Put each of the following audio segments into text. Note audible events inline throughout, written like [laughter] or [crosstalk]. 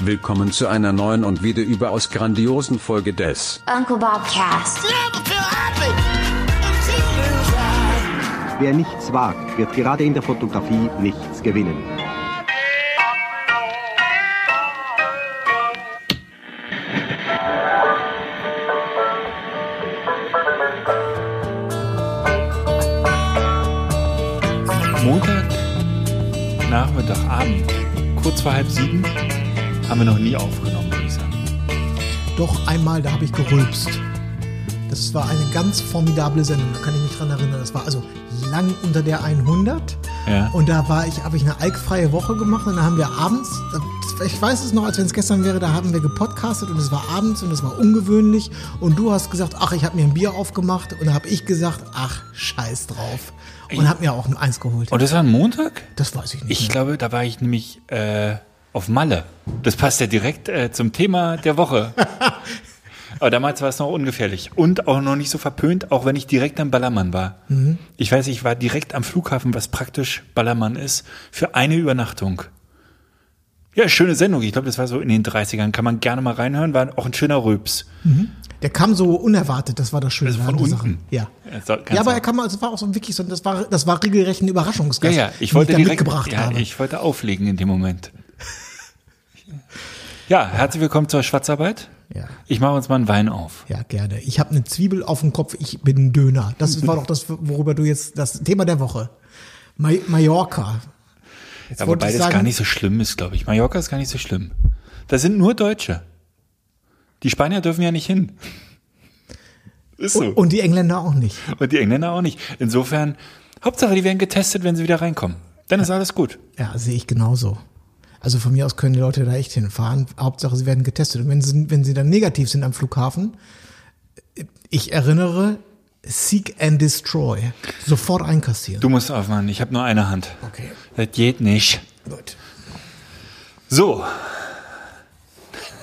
Willkommen zu einer neuen und wieder überaus grandiosen Folge des Uncle Bob Cast. Never feel happy. Until you try. Wer nichts wagt, wird gerade in der Fotografie nichts gewinnen. Montag, Nachmittag, Abend, kurz vor halb sieben, haben wir noch nie aufgenommen, würde ich sagen. Doch einmal, da habe ich gerülpst. Das war eine ganz formidable Sendung, da kann ich mich dran erinnern. Das war also lang unter der 100. Ja. Und da war ich, habe ich eine alkfreie Woche gemacht und dann haben wir abends, ich weiß es noch, als wenn es gestern wäre, da haben wir gepodcastet und es war abends und es war ungewöhnlich und du hast gesagt, ach, ich habe mir ein Bier aufgemacht und da habe ich gesagt, ach, scheiß drauf und habe mir auch eins geholt. Und das war ein Montag? das weiß ich nicht. Ich mehr. glaube, da war ich nämlich äh, auf Malle. Das passt ja direkt äh, zum Thema der Woche. [laughs] Aber damals war es noch ungefährlich und auch noch nicht so verpönt, auch wenn ich direkt am Ballermann war. Ich weiß, ich war direkt am Flughafen, was praktisch Ballermann ist, für eine Übernachtung. Ja, schöne Sendung. Ich glaube, das war so in den 30ern. Kann man gerne mal reinhören. War auch ein schöner Rülps. Der kam so unerwartet, das war das Schöne Also von unten. Sache. Ja. Ja, aber er kam, also war auch so wirklich so, das war, das war regelrecht ein Überraschungsgast, Ja, ja, ich wollte da direkt, mitgebracht ja, habe. ich wollte auflegen in dem Moment. Ja, herzlich willkommen zur Schwarzarbeit. Ja. Ich mache uns mal einen Wein auf. Ja, gerne. Ich habe eine Zwiebel auf dem Kopf, ich bin ein Döner. Das war doch das, worüber du jetzt, das Thema der Woche. Ma Mallorca. Jetzt Ja, wobei das sagen, gar nicht so schlimm ist, glaube ich. Mallorca ist gar nicht so schlimm. Da sind nur Deutsche. Die Spanier dürfen ja nicht hin. Ist so. und, und die Engländer auch nicht. Und die Engländer auch nicht. Insofern, Hauptsache, die werden getestet, wenn sie wieder reinkommen. Dann ist alles gut. Ja, sehe ich genauso. Also von mir aus können die Leute da echt hinfahren. Hauptsache, sie werden getestet. Und wenn sie, wenn sie dann negativ sind am Flughafen, ich erinnere, Seek and Destroy. Sofort einkassieren. Du musst aufmachen. Ich habe nur eine Hand. Okay, Das geht nicht. gut. So.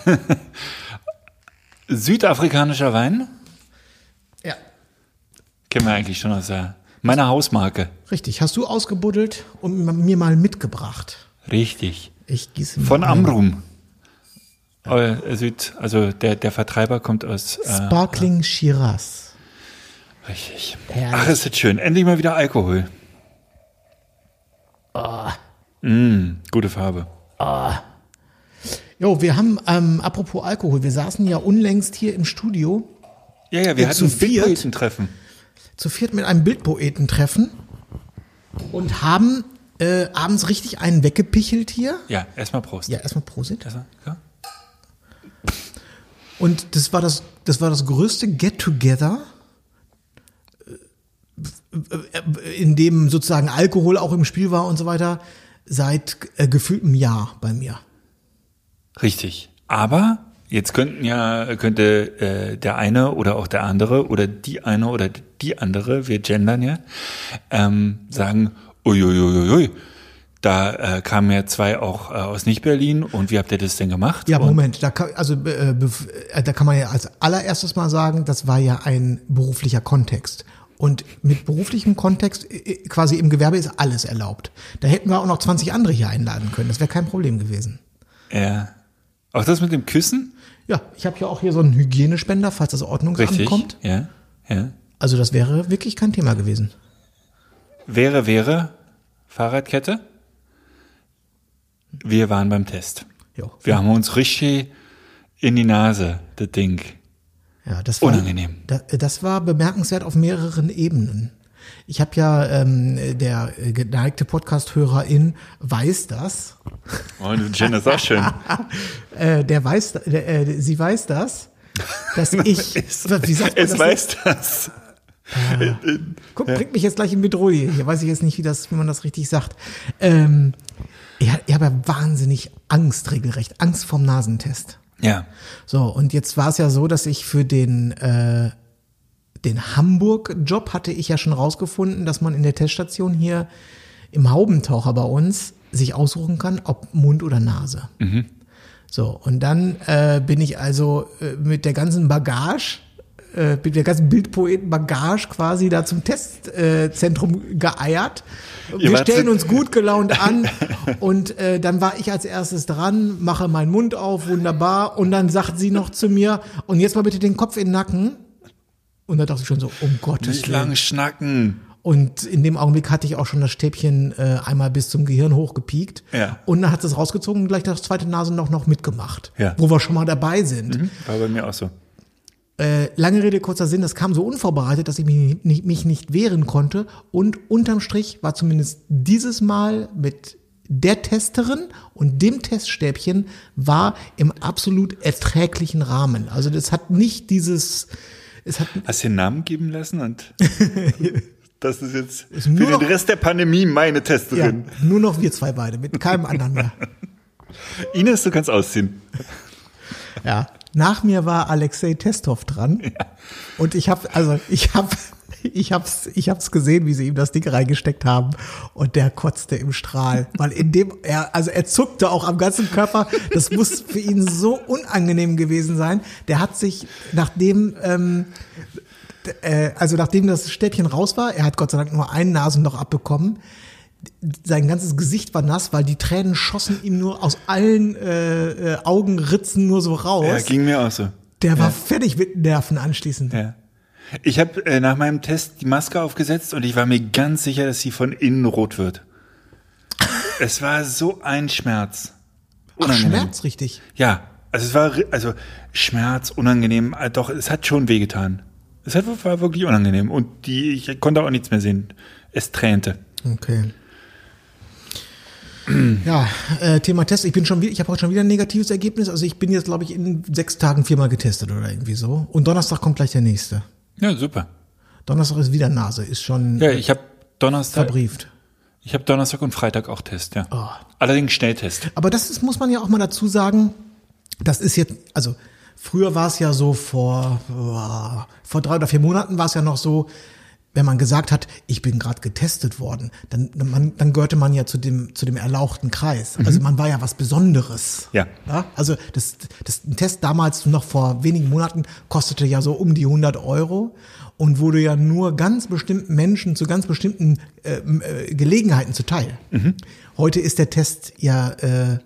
[laughs] Südafrikanischer Wein. Ja, Kennen wir eigentlich schon aus der, meiner Hausmarke. richtig. Hast du ausgebuddelt und mir mal mitgebracht? Richtig. Ich gieße Von. Amrum. Äh, Süd, also der, der Vertreiber kommt aus. Äh, Sparkling Shiraz. Richtig. Herrlich. Ach, ist das schön. Endlich mal wieder Alkohol. Mm, gute Farbe. Jo, wir haben, ähm, apropos Alkohol, wir saßen ja unlängst hier im Studio Ja, ja, wir Ja, hatten zu ein viert. Bildpoetentreffen. zu viert mit einem Bildpoeten-Treffen und haben äh, abends richtig einen weggepichelt hier. Ja, erstmal Prost. Ja, erstmal Prosit. Erstmal, ja. Und das war das, das war das größte Get-Together, äh, in dem sozusagen Alkohol auch im Spiel war und so weiter, seit äh, gefühltem Jahr bei mir. Richtig. Aber jetzt könnten ja, könnte äh, der eine oder auch der andere oder die eine oder die andere, wir gendern ja, ähm, sagen, uiuiuiui, da äh, kamen ja zwei auch äh, aus Nicht-Berlin und wie habt ihr das denn gemacht? Ja, Moment, da kann, also äh, äh, da kann man ja als allererstes mal sagen, das war ja ein beruflicher Kontext. Und mit beruflichem Kontext, äh, quasi im Gewerbe ist alles erlaubt. Da hätten wir auch noch 20 andere hier einladen können. Das wäre kein Problem gewesen. Ja. Auch das mit dem Küssen? Ja, ich habe ja auch hier so einen Hygienespender, falls das Ordnungsamt Richtig. kommt. Ja, ja. Also das wäre wirklich kein Thema gewesen. Wäre, wäre, Fahrradkette. Wir waren beim Test. Jo. Wir haben uns richtig in die Nase, das Ding. Ja, das war, Unangenehm. Da, das war bemerkenswert auf mehreren Ebenen. Ich habe ja, ähm, der äh, geneigte Podcast-Hörerin weiß das. Oh, Jen ist auch schön. [laughs] Äh, der weiß, der, äh, sie weiß das, dass [laughs] ich, wie sagt man es das? weiß das. [laughs] Guck, bringt mich jetzt gleich in Bedrohung. Hier weiß ich jetzt nicht, wie das, wie man das richtig sagt. Ähm, ich, ich habe ja wahnsinnig Angst regelrecht, Angst vorm Nasentest. Ja. So, und jetzt war es ja so, dass ich für den, äh, den Hamburg-Job hatte ich ja schon rausgefunden, dass man in der Teststation hier im Haubentaucher bei uns sich aussuchen kann, ob Mund oder Nase. So, und dann äh, bin ich also äh, mit der ganzen Bagage äh, mit der ganzen Bildpoeten-Bagage quasi da zum Testzentrum äh, geeiert. Ihr Wir stellen uns [laughs] gut gelaunt an und äh, dann war ich als erstes dran, mache meinen Mund auf, wunderbar. Und dann sagt sie noch zu mir, und jetzt mal bitte den Kopf in den Nacken. Und da dachte ich schon so, um Gottes Nicht Willen. lang schnacken. Und in dem Augenblick hatte ich auch schon das Stäbchen äh, einmal bis zum Gehirn hochgepiekt. Ja. Und dann hat es rausgezogen und gleich das zweite Nasenloch noch mitgemacht. Ja. Wo wir schon mal dabei sind. War bei mir auch so. Äh, lange Rede, kurzer Sinn, das kam so unvorbereitet, dass ich mich nicht, mich nicht wehren konnte. Und unterm Strich war zumindest dieses Mal mit der Testerin und dem Teststäbchen war im absolut erträglichen Rahmen. Also das hat nicht dieses, es hat Hast du den Namen geben lassen und [laughs] das ist jetzt für nur den Rest der Pandemie meine ja, Testerin. nur noch wir zwei beide, mit keinem anderen mehr. [laughs] Ines, du kannst ausziehen. Ja. Nach mir war Alexei Testov dran. [laughs] Und ich habe, also ich habe, ich hab's, ich hab's gesehen, wie sie ihm das Ding reingesteckt haben. Und der kotzte im Strahl. Weil in dem, er, also er zuckte auch am ganzen Körper. Das muss für ihn so unangenehm gewesen sein. Der hat sich, nachdem, ähm, äh, also nachdem das Stäbchen raus war, er hat Gott sei Dank nur ein Nasenloch abbekommen, sein ganzes Gesicht war nass, weil die Tränen schossen ihm nur aus allen äh, äh, Augenritzen nur so raus. Ja, ging mir auch so. Der war fertig mit Nerven anschließend. Ja. Ich habe äh, nach meinem Test die Maske aufgesetzt und ich war mir ganz sicher, dass sie von innen rot wird. es war so ein Schmerz. Ach, Unangenehm. Schmerz, richtig. Ja, also es war also Schmerz, unangenehm, äh, doch es hat schon wehgetan. Es hat, war wirklich unangenehm und die ich konnte auch nichts mehr sehen. Es tränte. Okay. [clears throat] Ja, äh, Thema Test. Ich bin schon wieder, ich habe heute schon wieder ein negatives Ergebnis. Also ich bin jetzt, glaube ich, in sechs Tagen viermal getestet oder irgendwie so. Und Donnerstag kommt gleich der nächste. Ja, super. Donnerstag ist wieder Nase, ist schon Ja, ich habe Donnerstag, verbrieft. ich habe Donnerstag und Freitag auch Test, ja. Oh. Allerdings Schnelltest. Aber das ist, muss man ja auch mal dazu sagen, das ist jetzt, also früher war es ja so vor, vor drei oder vier Monaten war es ja noch so, wenn man gesagt hat, ich bin gerade getestet worden, dann, dann, man, dann gehörte man ja zu dem, zu dem erlauchten Kreis. Also man war ja was Besonderes. Ja. Ja, also das, das ein Test damals noch vor wenigen Monaten kostete ja so um die 100 Euro und wurde ja nur ganz bestimmten Menschen zu ganz bestimmten äh, äh, Gelegenheiten zuteil. Heute ist der Test ja, äh,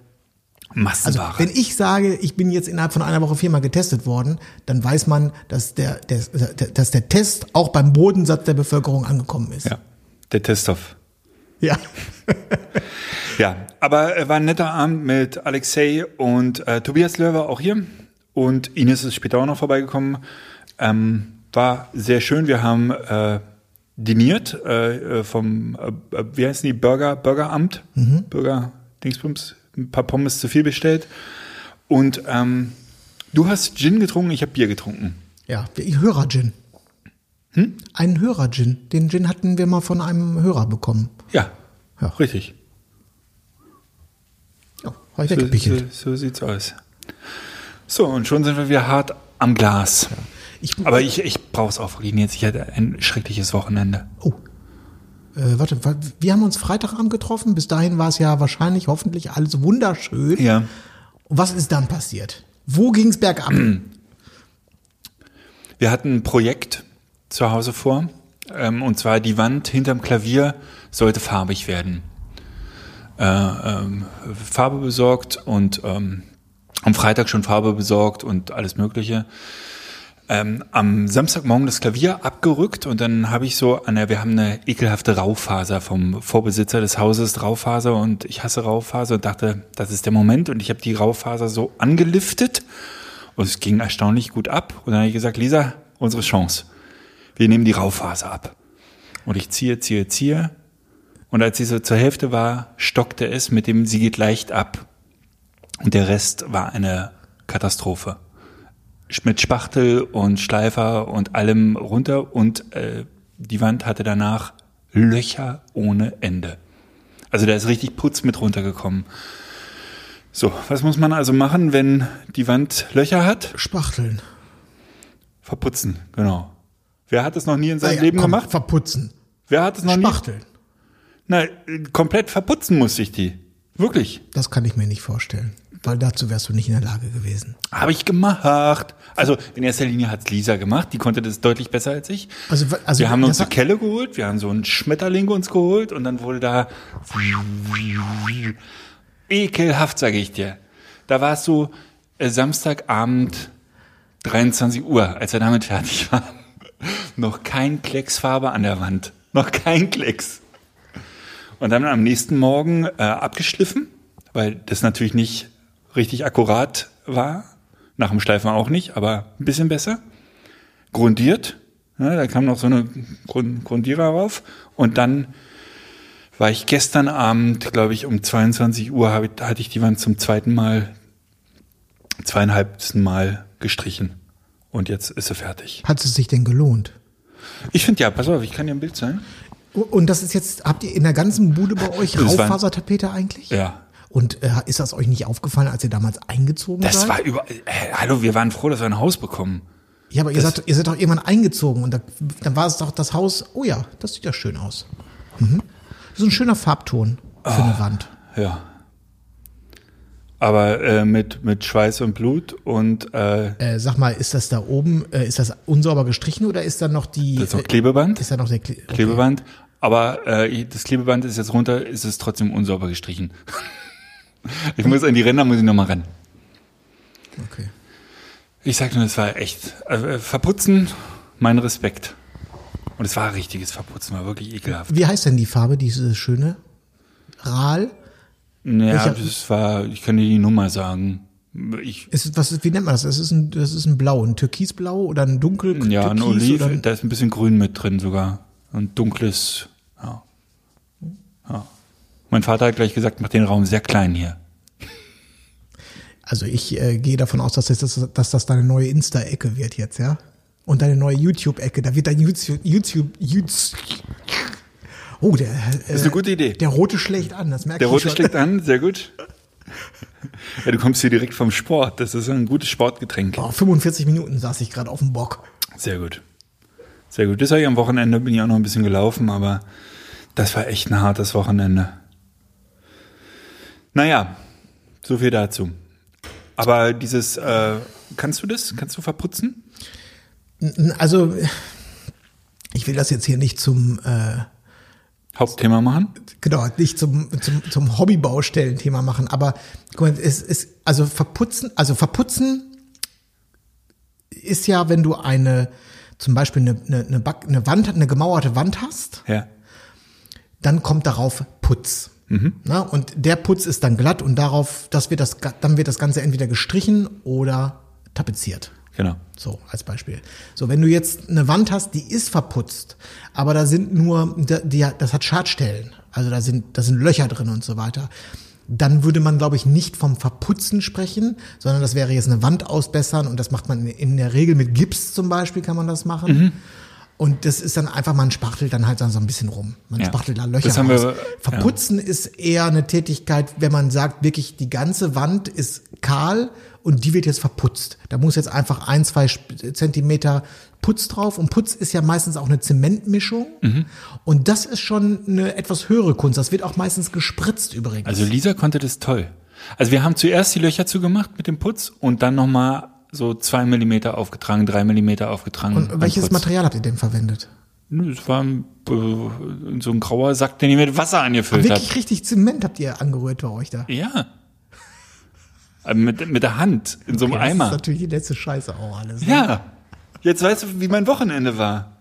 also Massenware. wenn ich sage, ich bin jetzt innerhalb von einer Woche viermal getestet worden, dann weiß man, dass der, der, der, dass der Test auch beim Bodensatz der Bevölkerung angekommen ist. ja, der Teststoff. ja. [laughs] Ja, aber war ein netter Abend mit Alexei und äh, Tobias Löwer auch hier. Und Ines ist später auch noch vorbeigekommen. Ähm, war sehr schön. Wir haben äh, diniert äh, äh, vom, äh, äh, wie heißen die, Burger, Burgeramt, Burger Dingsbums, ein paar Pommes zu viel bestellt. Und ähm, du hast Gin getrunken, ich habe Bier getrunken. Ja, Hörer-Gin. Hm? Einen Hörer-Gin. Den Gin hatten wir mal von einem Hörer bekommen. Ja, Ja. richtig. Ja, habe ich So, weggepichelt. so, so sieht's aus. So, und schon sind wir wieder hart am Glas. Ich, Aber ich, ich brauche es auch wirklich jetzt. Ich hatte ein schreckliches Wochenende. Oh. Äh, warte, wa- wir haben uns Freitagabend getroffen. Bis dahin war es ja wahrscheinlich, hoffentlich alles wunderschön. Ja. Und was ist dann passiert? Wo ging's bergab? Wir hatten ein Projekt zu Hause vor. Ähm, und zwar die Wand hinterm Klavier sollte farbig werden. Äh, ähm, Farbe besorgt und ähm, am Freitag schon Farbe besorgt und alles Mögliche. Ähm, am Samstagmorgen das Klavier abgerückt und dann habe ich so an der, wir haben eine ekelhafte Raufaser vom Vorbesitzer des Hauses, Raufaser und ich hasse Raufaser und dachte, das ist der Moment und ich habe die Raufaser so angeliftet und es ging erstaunlich gut ab und dann habe ich gesagt, Lisa, unsere Chance. Wir nehmen die Raufaser ab. Und ich ziehe, ziehe, ziehe und als sie so zur Hälfte war, stockte es mit dem, sie geht leicht ab. Und der Rest war eine Katastrophe mit Spachtel und Schleifer und allem runter und äh, die Wand hatte danach Löcher ohne Ende. Also da ist richtig Putz mit runtergekommen. So, was muss man also machen, wenn die Wand Löcher hat? Spachteln. Verputzen, genau. Wer hat es noch nie in seinem Naja, Leben komm, gemacht? Verputzen. Wer hat es noch Spachteln. nie? Na, äh, komplett verputzen musste ich die. Wirklich. Das kann ich mir nicht vorstellen. Weil dazu wärst du nicht in der Lage gewesen. Habe ich gemacht. Also in erster Linie hat's Lisa gemacht. Die konnte das deutlich besser als ich. Also, also wir haben uns eine Kelle geholt, wir haben so einen Schmetterling uns geholt und dann wurde da ekelhaft, sage ich dir. Da war es so äh, Samstagabend 23 Uhr, als wir damit fertig waren. [laughs] Noch kein Klecks Farbe an der Wand. Noch kein Klecks. Und dann am nächsten Morgen äh, abgeschliffen, weil das natürlich nicht richtig akkurat war. Nach dem Schleifen auch nicht, aber ein bisschen besser. Grundiert. Ja, da kam noch so eine Grund Grundierer rauf. Und dann war ich gestern Abend, glaube ich, um 22 Uhr, ich, hatte ich die Wand zum zweiten Mal, zweieinhalbsten Mal gestrichen. Und jetzt ist sie fertig. Hat es sich denn gelohnt? Ich finde ja, pass auf, ich kann dir ein Bild zeigen. Und das ist jetzt, habt ihr in der ganzen Bude bei euch Raufasertapete eigentlich? Ja. Und äh, ist das euch nicht aufgefallen, als ihr damals eingezogen Das seid? war über, äh, hallo, wir waren froh, dass wir ein Haus bekommen. ja, aber ihr das- seid, ihr seid doch irgendwann eingezogen und da, dann war es doch das Haus, oh ja, das sieht ja schön aus. Mhm. So ein schöner Farbton für Ah. eine Wand. Ja. Aber äh, mit, mit Schweiß und Blut und äh, Äh, sag mal, ist das da oben, äh, ist das unsauber gestrichen oder ist da noch die... das ist noch äh, Klebeband. Ist da noch der Kle okay. Klebeband. Aber äh, das Klebeband ist jetzt runter, ist es trotzdem unsauber gestrichen. [laughs] ich muss an die Ränder, muss ich nochmal ran. Okay. Ich sag nur, es war echt. Äh, verputzen, mein Respekt. Und es war ein richtiges Verputzen, war wirklich ekelhaft. Wie heißt denn die Farbe, diese schöne? Ral? Ja, Welcher- das war, ich kann dir die Nummer sagen. Ich, Ist, was, wie nennt man das? Das ist ein, das ist ein Blau, ein Türkisblau oder ein dunkel ja, ein Oliv, ein, da ist ein bisschen Grün mit drin sogar. Ein dunkles, ja. ja. Mein Vater hat gleich gesagt, mach den Raum sehr klein hier. Also ich äh, gehe davon aus, dass das, dass das deine neue Insta-Ecke wird jetzt, ja? Und deine neue YouTube-Ecke. Da wird dein YouTube, YouTube, YouTube. Oh, der. Äh, ist eine gute Idee. Der rote schlägt an, das merke Der ich rote schon. schlägt an, sehr gut. [laughs] Ja, du kommst hier direkt vom Sport. Das ist ein gutes Sportgetränk. Oh, 45 Minuten saß ich gerade auf dem Bock. Sehr gut. Sehr gut. Das habe ich am Wochenende, bin ich auch noch ein bisschen gelaufen, aber das war echt ein hartes Wochenende. Naja, so viel dazu. Aber dieses, äh, kannst du das? Kannst du verputzen? Also, ich will das jetzt hier nicht zum, äh, Hauptthema machen? genau, nicht zum, zum, zum Hobbybaustellenthema machen, aber guck mal, es ist, also verputzen, also verputzen ist ja, wenn du eine, zum Beispiel eine, eine, eine, Back, eine Wand, eine gemauerte Wand hast, Ja. dann kommt darauf Putz. Na, und der Putz ist dann glatt und darauf, das wird das, dann wird das Ganze entweder gestrichen oder tapeziert. Genau. So, als Beispiel. So, wenn du jetzt eine Wand hast, die ist verputzt, aber da sind nur, die, die, das hat Schadstellen, also da sind, da sind Löcher drin und so weiter, dann würde man, glaube ich, nicht vom Verputzen sprechen, sondern das wäre jetzt eine Wand ausbessern und das macht man in der Regel mit Gips zum Beispiel, kann man das machen. Und das ist dann einfach, man spachtelt dann halt dann so ein bisschen rum. Man Ja. spachtelt da Löcher Das haben raus. wir, Verputzen ist eher eine Tätigkeit, wenn man sagt, wirklich die ganze Wand ist kahl und die wird jetzt verputzt. Da muss jetzt einfach ein, zwei Zentimeter Putz drauf. Und Putz ist ja meistens auch eine Zementmischung. Mhm. Und das ist schon eine etwas höhere Kunst. Das wird auch meistens gespritzt übrigens. Also Lisa konnte das toll. Also wir haben zuerst die Löcher zugemacht mit dem Putz und dann nochmal so zwei Millimeter aufgetragen, drei Millimeter aufgetragen. und welches Putz. Material habt ihr denn verwendet? Es war ein, äh, so ein grauer Sack, den ich mit Wasser angefüllt habe. Wirklich richtig Zement habt ihr angerührt bei euch da. Ja. Aber Mit, mit der Hand in so einem Das ist Eimer. natürlich die letzte Scheiße auch alles. ne? Ja. Jetzt weißt du, wie mein Wochenende war.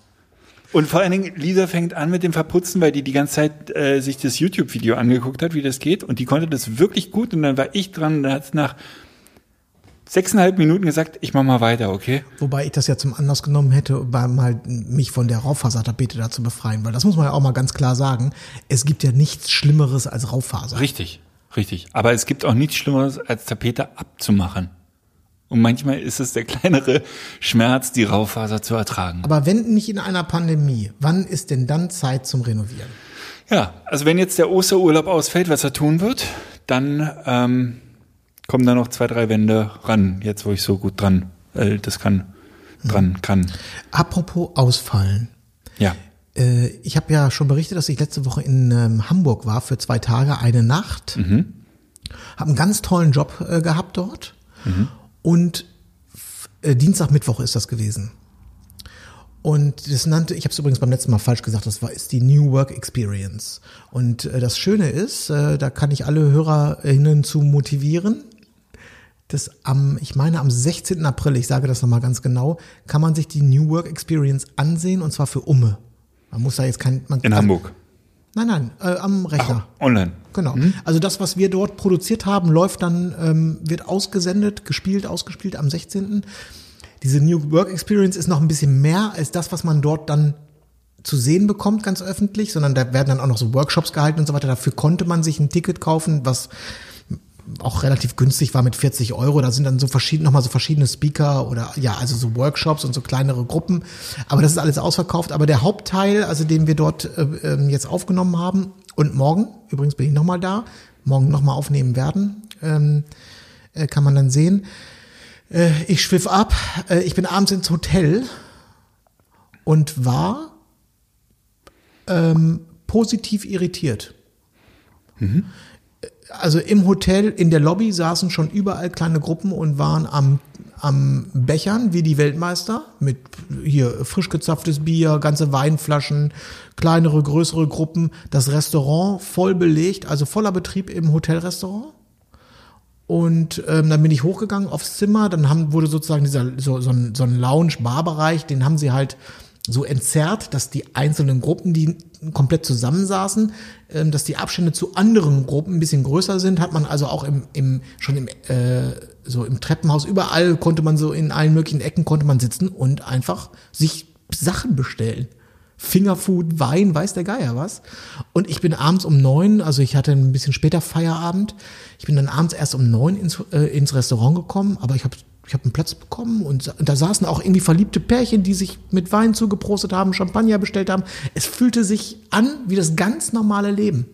Und vor allen Dingen, Lisa fängt an mit dem Verputzen, weil die die ganze Zeit äh, sich das YouTube-Video angeguckt hat, wie das geht. Und die konnte das wirklich gut. Und dann war ich dran und dann hat es nach sechseinhalb Minuten gesagt, ich mach mal weiter, okay? Wobei ich das ja zum Anlass genommen hätte, um mal mich von der Raufasertapete da zu befreien. Weil das muss man ja auch mal ganz klar sagen. Es gibt ja nichts Schlimmeres als Raufaser. Richtig, richtig. Aber es gibt auch nichts Schlimmeres, als Tapete abzumachen. Und manchmal ist es der kleinere Schmerz, die Raufaser zu ertragen. Aber wenn nicht in einer Pandemie, wann ist denn dann Zeit zum Renovieren? Ja, also wenn jetzt der Osterurlaub ausfällt, was er tun wird, dann ähm, kommen da noch zwei, drei Wände ran, jetzt wo ich so gut dran, äh, das kann, dran kann. Apropos ausfallen. Ja. Äh, ich habe ja schon berichtet, dass ich letzte Woche in ähm, Hamburg war für zwei Tage, eine Nacht. habe einen ganz tollen Job äh, gehabt dort. Und f- äh, Dienstag, Mittwoch ist das gewesen. Und das nannte, ich habe es übrigens beim letzten Mal falsch gesagt, das war ist die New Work Experience. Und äh, das Schöne ist, äh, da kann ich alle HörerInnen zu motivieren, dass am, ich meine am 16. April, ich sage das nochmal ganz genau, kann man sich die New Work Experience ansehen und zwar für Umme. Man muss da jetzt kein, man, In Hamburg. Nein, nein, äh, am Rechner. Online. Genau. Also das, was wir dort produziert haben, läuft dann, ähm, wird ausgesendet, gespielt, ausgespielt am 16. Diese New Work Experience ist noch ein bisschen mehr als das, was man dort dann zu sehen bekommt, ganz öffentlich, sondern da werden dann auch noch so Workshops gehalten und so weiter. Dafür konnte man sich ein Ticket kaufen, was auch relativ günstig war mit 40 Euro. Da sind dann so verschiedene, nochmal so verschiedene Speaker oder ja, also so Workshops und so kleinere Gruppen. Aber das ist alles ausverkauft. Aber der Hauptteil, also den wir dort äh, ähm, jetzt aufgenommen haben und morgen, übrigens bin ich nochmal da, morgen nochmal aufnehmen werden, ähm, äh, kann man dann sehen. Äh, ich schwiff ab, äh, ich bin abends ins Hotel und war ähm, positiv irritiert also im Hotel, in der Lobby saßen schon überall kleine Gruppen und waren am, am Bechern wie die Weltmeister mit hier frisch gezapftes Bier, ganze Weinflaschen, kleinere, größere Gruppen. Das Restaurant voll belegt, also voller Betrieb im Hotelrestaurant. Und ähm, dann bin ich hochgegangen aufs Zimmer, dann haben, wurde sozusagen dieser so, so ein, so ein Lounge-Bar-Bereich, den haben sie halt so entzerrt, dass die einzelnen Gruppen, die komplett zusammensaßen, ähm, dass die Abstände zu anderen Gruppen ein bisschen größer sind, hat man also auch im, im schon im äh, so im Treppenhaus überall konnte man so in allen möglichen Ecken konnte man sitzen und einfach sich Sachen bestellen. Fingerfood, Wein, weiß der Geier was. Und ich bin abends um neun, also ich hatte ein bisschen später Feierabend. Ich bin dann abends erst um neun ins, äh, ins Restaurant gekommen, aber ich habe ich hab einen Platz bekommen und da saßen auch irgendwie verliebte Pärchen, die sich mit Wein zugeprostet haben, Champagner bestellt haben. Es fühlte sich an wie das ganz normale Leben.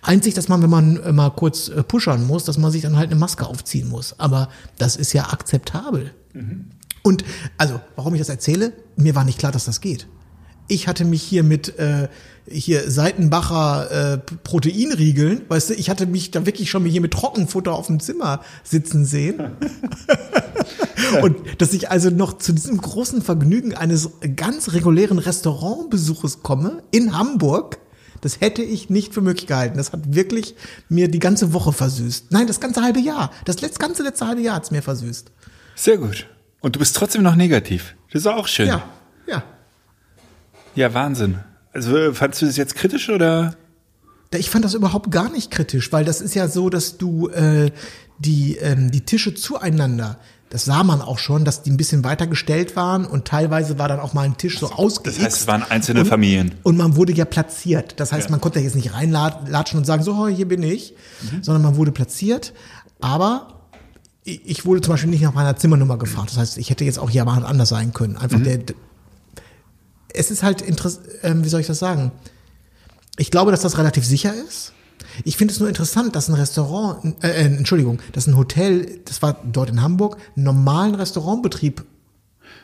Einzig, dass man, wenn man äh, mal kurz äh, pushern muss, dass man sich dann halt eine Maske aufziehen muss. Aber das ist ja akzeptabel. Und also, warum ich das erzähle, mir war nicht klar, dass das geht. Ich hatte mich hier mit äh, hier Seitenbacher äh, Proteinriegeln, weißt du, ich hatte mich da wirklich schon hier mit Trockenfutter auf dem Zimmer sitzen sehen. [laughs] Und dass ich also noch zu diesem großen Vergnügen eines ganz regulären Restaurantbesuches komme in Hamburg, das hätte ich nicht für möglich gehalten. Das hat wirklich mir die ganze Woche versüßt. Nein, das ganze halbe Jahr. Das letzte, ganze letzte halbe Jahr hat's mir versüßt. Sehr gut. Und du bist trotzdem noch negativ. Das ist auch schön. Ja, ja. Ja, Wahnsinn. Also fandst du das jetzt kritisch oder? Ich fand das überhaupt gar nicht kritisch, weil das ist ja so, dass du äh, die, ähm, die Tische zueinander, das sah man auch schon, dass die ein bisschen weiter gestellt waren und teilweise war dann auch mal ein Tisch so ausgeixt. Das heißt, es waren einzelne und, Familien. Und man wurde ja platziert. Das heißt, Ja. man konnte jetzt nicht reinlatschen und sagen, so, hier bin ich, Mhm. sondern man wurde platziert. Aber ich wurde zum Beispiel nicht nach meiner Zimmernummer gefragt. Das heißt, ich hätte jetzt auch jemand anders sein können. Einfach Mhm. der, es ist halt interessant, ähm, wie soll ich das sagen? Ich glaube, dass das relativ sicher ist. Ich finde es nur interessant, dass ein Restaurant, äh, äh, Entschuldigung, dass ein Hotel, das war dort in Hamburg, einen normalen Restaurantbetrieb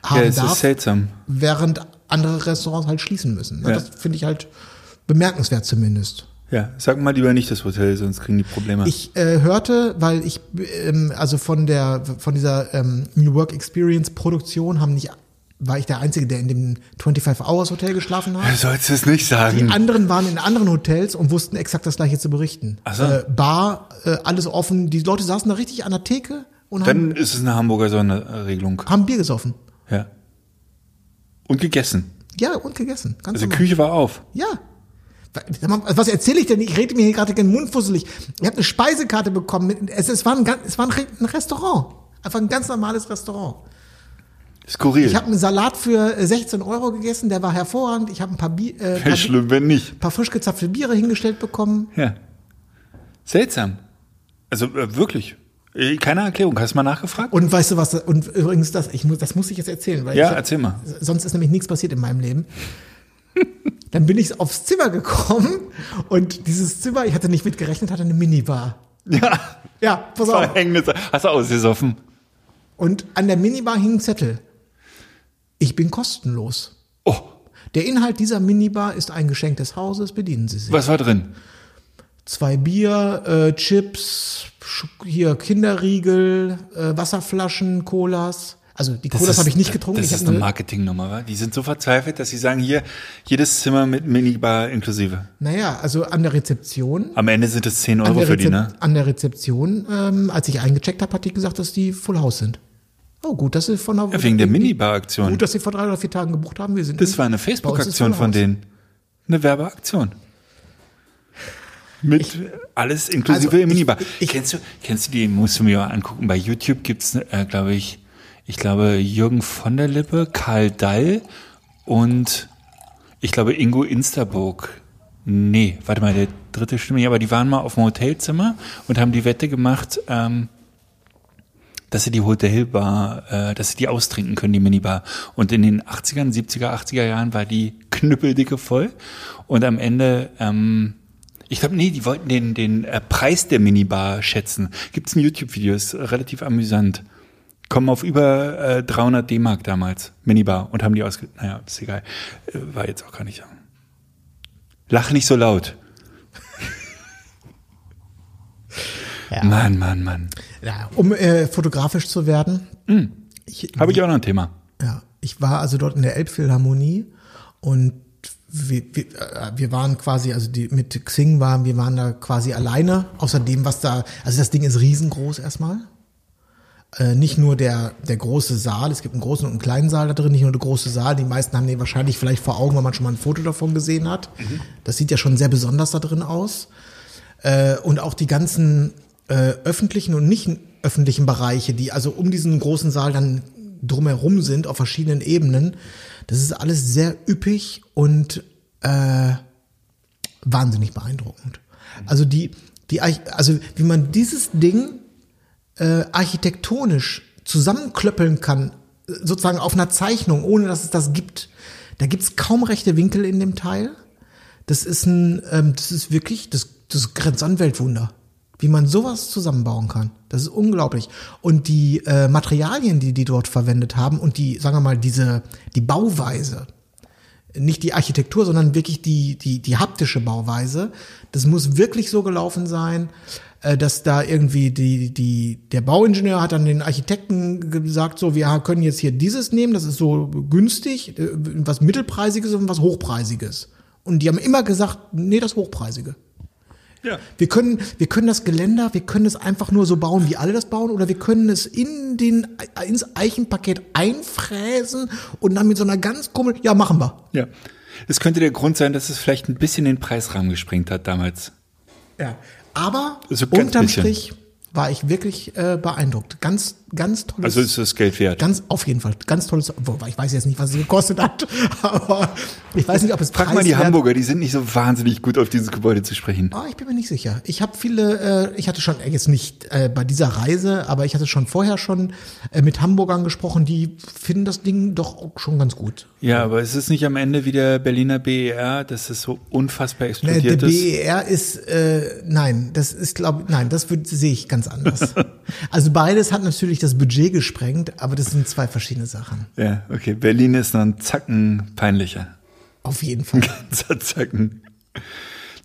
haben Ja, es darf, ist seltsam. während andere Restaurants halt schließen müssen. Ja. Das finde ich halt bemerkenswert zumindest. Ja, sag mal lieber nicht das Hotel, sonst kriegen die Probleme. Ich äh, hörte, weil ich ähm, also von der von dieser ähm, New Work Experience Produktion haben nicht war ich der einzige, der in dem 25 Hours Hotel geschlafen hat. du sollst es nicht Die sagen. anderen waren in anderen Hotels und wussten exakt das gleiche zu berichten. Ach so. Äh, Bar, äh, alles offen. Die Leute saßen da richtig an der Theke und haben, Dann ist es eine Hamburger Sonderregelung. haben Bier gesoffen. Ja. Und gegessen. Ja, und gegessen. Ganz Also normal. Küche war auf. Ja. Was erzähle ich denn? Ich rede mir hier gerade den Mund fusselig. Ich habe eine Speisekarte bekommen. Es, es war, ein, es war ein Restaurant. Einfach ein ganz normales Restaurant. Skurril. Ich habe einen Salat für äh, 16 Euro gegessen, der war hervorragend. Ich habe ein paar, Bi äh, paar, schlimm, wenn nicht. paar frisch gezapfte Biere hingestellt bekommen. Ja. Seltsam. Also äh, wirklich. Äh, Keine Erklärung. Hast du mal nachgefragt? Und weißt du was? Und übrigens das, ich muss, das muss ich jetzt erzählen, weil Ja, ich, erzähl mal. sonst ist nämlich nichts passiert in meinem Leben. [laughs] Dann bin ich aufs Zimmer gekommen und dieses Zimmer, ich hatte nicht mit gerechnet, hatte eine Minibar. Ja. Ja, pass auf. Verhängnis. Hast du ausgesoffen? Und an der Minibar hing ein Zettel. Ich bin kostenlos. Oh, Der Inhalt dieser Minibar ist ein Geschenk des Hauses, bedienen Sie sich. was war drin? Zwei Bier, äh, Chips, hier Kinderriegel, äh, Wasserflaschen, Colas. Also die Colas habe ich nicht getrunken. Das ich ist eine Marketingnummer, wa? Die sind so verzweifelt, dass sie sagen, hier, jedes Zimmer mit Minibar inklusive. Naja, also an der Rezeption. Am Ende sind es 10 An Euro für die, ne? an der Rezeption, ähm, als ich eingecheckt habe, hat die gesagt, dass die Full House sind. Oh, gut, dass sie von der, Ja, wegen der Minibar-Aktion. Gut, dass sie vor drei oder vier Tagen gebucht haben. Wir sind Das war eine Facebook-Aktion von denen. Eine Werbeaktion. Mit alles inklusive Also, Minibar. ich- ich- kennst du, kennst du die, musst du mir mal angucken, bei YouTube gibt's, äh, glaube ich, ich glaube Jürgen von der Lippe, Karl Dall und ich glaube Ingo Instaburg. Nee, warte mal, der dritte Stimme, ja, aber die waren mal auf dem Hotelzimmer und haben die Wette gemacht, ähm, dass sie die Hotelbar, äh, dass sie die austrinken können, die Minibar. Und in den 80ern, 70er, 80er Jahren war die knüppeldicke voll. Und am Ende, ähm, ich glaube, nee, die wollten den, den äh, Preis der Minibar schätzen. Gibt's ein YouTube-Video, ist relativ amüsant. Kommen auf über äh, 300 D-Mark damals, Minibar, und haben die ausge... Naja, ist egal. Äh, war jetzt auch gar nicht... Lach nicht so laut. Ja. Mann, Mann, Mann. Ja, um äh, fotografisch zu werden. Ich, Habe ich auch noch ein Thema. Ja, ich war also dort in der Elbphilharmonie und wir, wir, äh, wir waren quasi, also die, mit Xing waren, wir waren da quasi alleine, außer dem, was da, also das Ding ist riesengroß erstmal. Äh, nicht nur der, der große Saal, es gibt einen großen und einen kleinen Saal da drin, nicht nur der große Saal, die meisten haben den wahrscheinlich vielleicht vor Augen, weil man schon mal ein Foto davon gesehen hat. Das sieht ja schon sehr besonders da drin aus. Äh, und auch die ganzen äh, öffentlichen und nicht öffentlichen Bereiche, die also um diesen großen Saal dann drumherum sind, auf verschiedenen Ebenen, das ist alles sehr üppig und äh, wahnsinnig beeindruckend. Also die, die, also wie man dieses Ding äh, architektonisch zusammenklöppeln kann, sozusagen auf einer Zeichnung, ohne dass es das gibt. Da gibt's kaum rechte Winkel in dem Teil. Das ist ein, ähm, das ist wirklich, das, das grenzt an Weltwunder. Wie man sowas zusammenbauen kann. Das ist unglaublich. Und die äh, Materialien, die die dort verwendet haben und die, sagen wir mal, diese, die Bauweise, nicht die Architektur, sondern wirklich die, die, die haptische Bauweise. Das muss wirklich so gelaufen sein, äh, dass da irgendwie die, die, der Bauingenieur hat dann den Architekten gesagt, so, wir können jetzt hier dieses nehmen, das ist so günstig, äh, was Mittelpreisiges und was Hochpreisiges. Und die haben immer gesagt, nee, das Hochpreisige. Ja. Wir können, wir können das Geländer, wir können es einfach nur so bauen, wie alle das bauen, oder wir können es in den, ins Eichenpaket einfräsen und dann mit so einer ganz komischen, ja, machen wir. Ja. Es könnte der Grund sein, dass es vielleicht ein bisschen den Preisrahmen gesprengt hat damals. Ja. Aber So unterm bisschen. Strich war ich wirklich äh, beeindruckt. Ganz, ganz tolles. Also ist das Geld wert. ganz auf jeden Fall, ganz tolles. Wobei ich weiß jetzt nicht, was es gekostet hat, [laughs] aber ich weiß nicht, ob es Frag mal die Hamburger, die sind nicht so wahnsinnig gut auf dieses Gebäude zu sprechen. Ah, ich bin mir nicht sicher. Ich habe viele, äh, ich hatte schon äh, jetzt nicht äh, bei dieser Reise, aber ich hatte schon vorher schon äh, mit Hamburgern gesprochen, die finden das Ding doch auch schon ganz gut. Ja, aber ist es nicht am Ende wie der Berliner BER, dass es so unfassbar Ne, der explodiert ist? BER ist, äh, nein, das ist, glaube nein, das sehe ich ganz anders. [laughs] also beides hat natürlich das Budget gesprengt, aber das sind zwei verschiedene Sachen. Ja, okay. Berlin ist noch ein Zacken peinlicher. Auf jeden Fall. [laughs] Ganzer Zacken.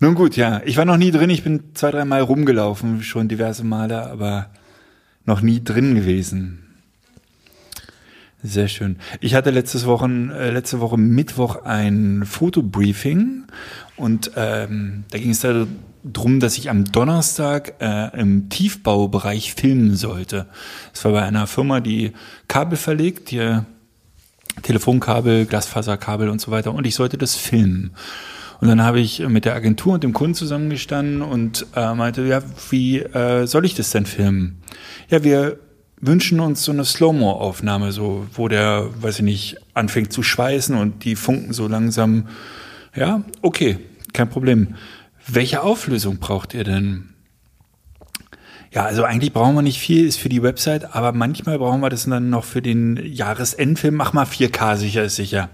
Nun gut, ja. Ich war noch nie drin. Ich bin zwei, drei Mal rumgelaufen, schon diverse Male, aber noch nie drin gewesen. Sehr schön. Ich hatte letztes Wochen, äh, letzte Woche Mittwoch ein Fotobriefing und ähm, da ging es darum, dass ich am Donnerstag äh, im Tiefbaubereich filmen sollte. Das war bei einer Firma, die Kabel verlegt, die Telefonkabel, Glasfaserkabel und so weiter und ich sollte das filmen. Und dann habe ich mit der Agentur und dem Kunden zusammengestanden und äh, meinte, ja, wie äh, soll ich das denn filmen? Ja, wir wünschen uns so eine Slow-Mo-Aufnahme, so, wo der, weiß ich nicht, anfängt zu schweißen und die Funken so langsam, ja, okay, kein Problem. Welche Auflösung braucht ihr denn? Ja, also eigentlich brauchen wir nicht viel, ist für die Website, aber manchmal brauchen wir das dann noch für den Jahresendfilm. Mach mal 4K, sicher ist sicher.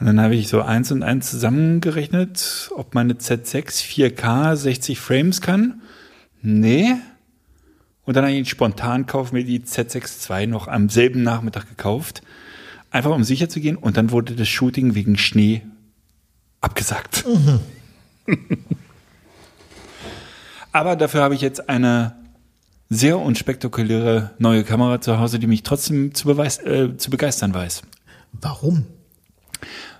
Und dann habe ich so eins und eins zusammengerechnet, ob meine Z6 4K 60 Frames kann. Nee. Und dann habe ich spontan kauf mir die Z6 II noch am selben Nachmittag gekauft. Einfach um sicher zu gehen. Und dann wurde das Shooting wegen Schnee abgesagt. Aber dafür habe ich jetzt eine sehr unspektakuläre neue Kamera zu Hause, die mich trotzdem zu, äh, zu begeistern weiß. Warum?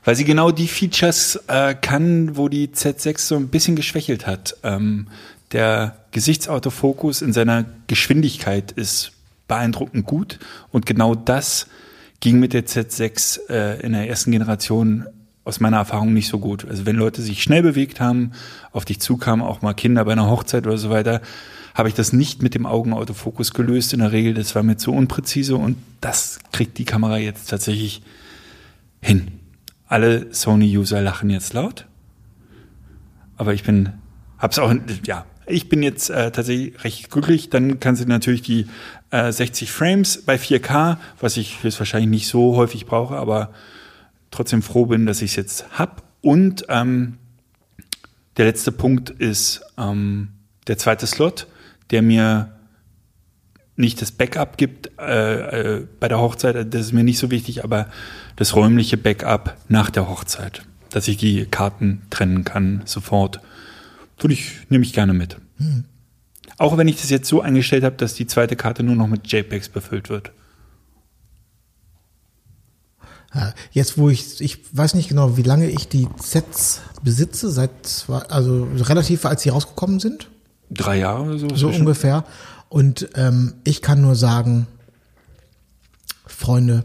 Weil sie genau die Features äh, kann, wo die Z6 so ein bisschen geschwächelt hat. Ähm, der Gesichtsautofokus in seiner Geschwindigkeit ist beeindruckend gut und genau das ging mit der Z6 äh, in der ersten Generation aus meiner Erfahrung nicht so gut. Also wenn Leute sich schnell bewegt haben, auf dich zukamen, auch mal Kinder bei einer Hochzeit oder so weiter, habe ich das nicht mit dem Augenautofokus gelöst. In der Regel, das war mir zu unpräzise und das kriegt die Kamera jetzt tatsächlich hin. Alle Sony-User lachen jetzt laut, aber ich bin, hab's auch, ja, ich bin jetzt äh, tatsächlich recht glücklich. Dann kann sie natürlich die äh, 60 Frames bei 4K, was ich jetzt wahrscheinlich nicht so häufig brauche, aber trotzdem froh bin, dass ich es jetzt hab. Und ähm, der letzte Punkt ist ähm, der zweite Slot, der mir nicht das Backup gibt äh, äh, bei der Hochzeit, das ist mir nicht so wichtig, aber das räumliche Backup nach der Hochzeit, dass ich die Karten trennen kann sofort. Würde ich, nehme ich gerne mit. Auch wenn ich das jetzt so eingestellt habe, dass die zweite Karte nur noch mit JPEGs befüllt wird. Jetzt, wo ich, ich weiß nicht genau, wie lange ich die Sets besitze, seit zwei, also relativ, als sie rausgekommen sind, Drei Jahre oder so? so ja schon- ungefähr. Und ähm, ich kann nur sagen, Freunde,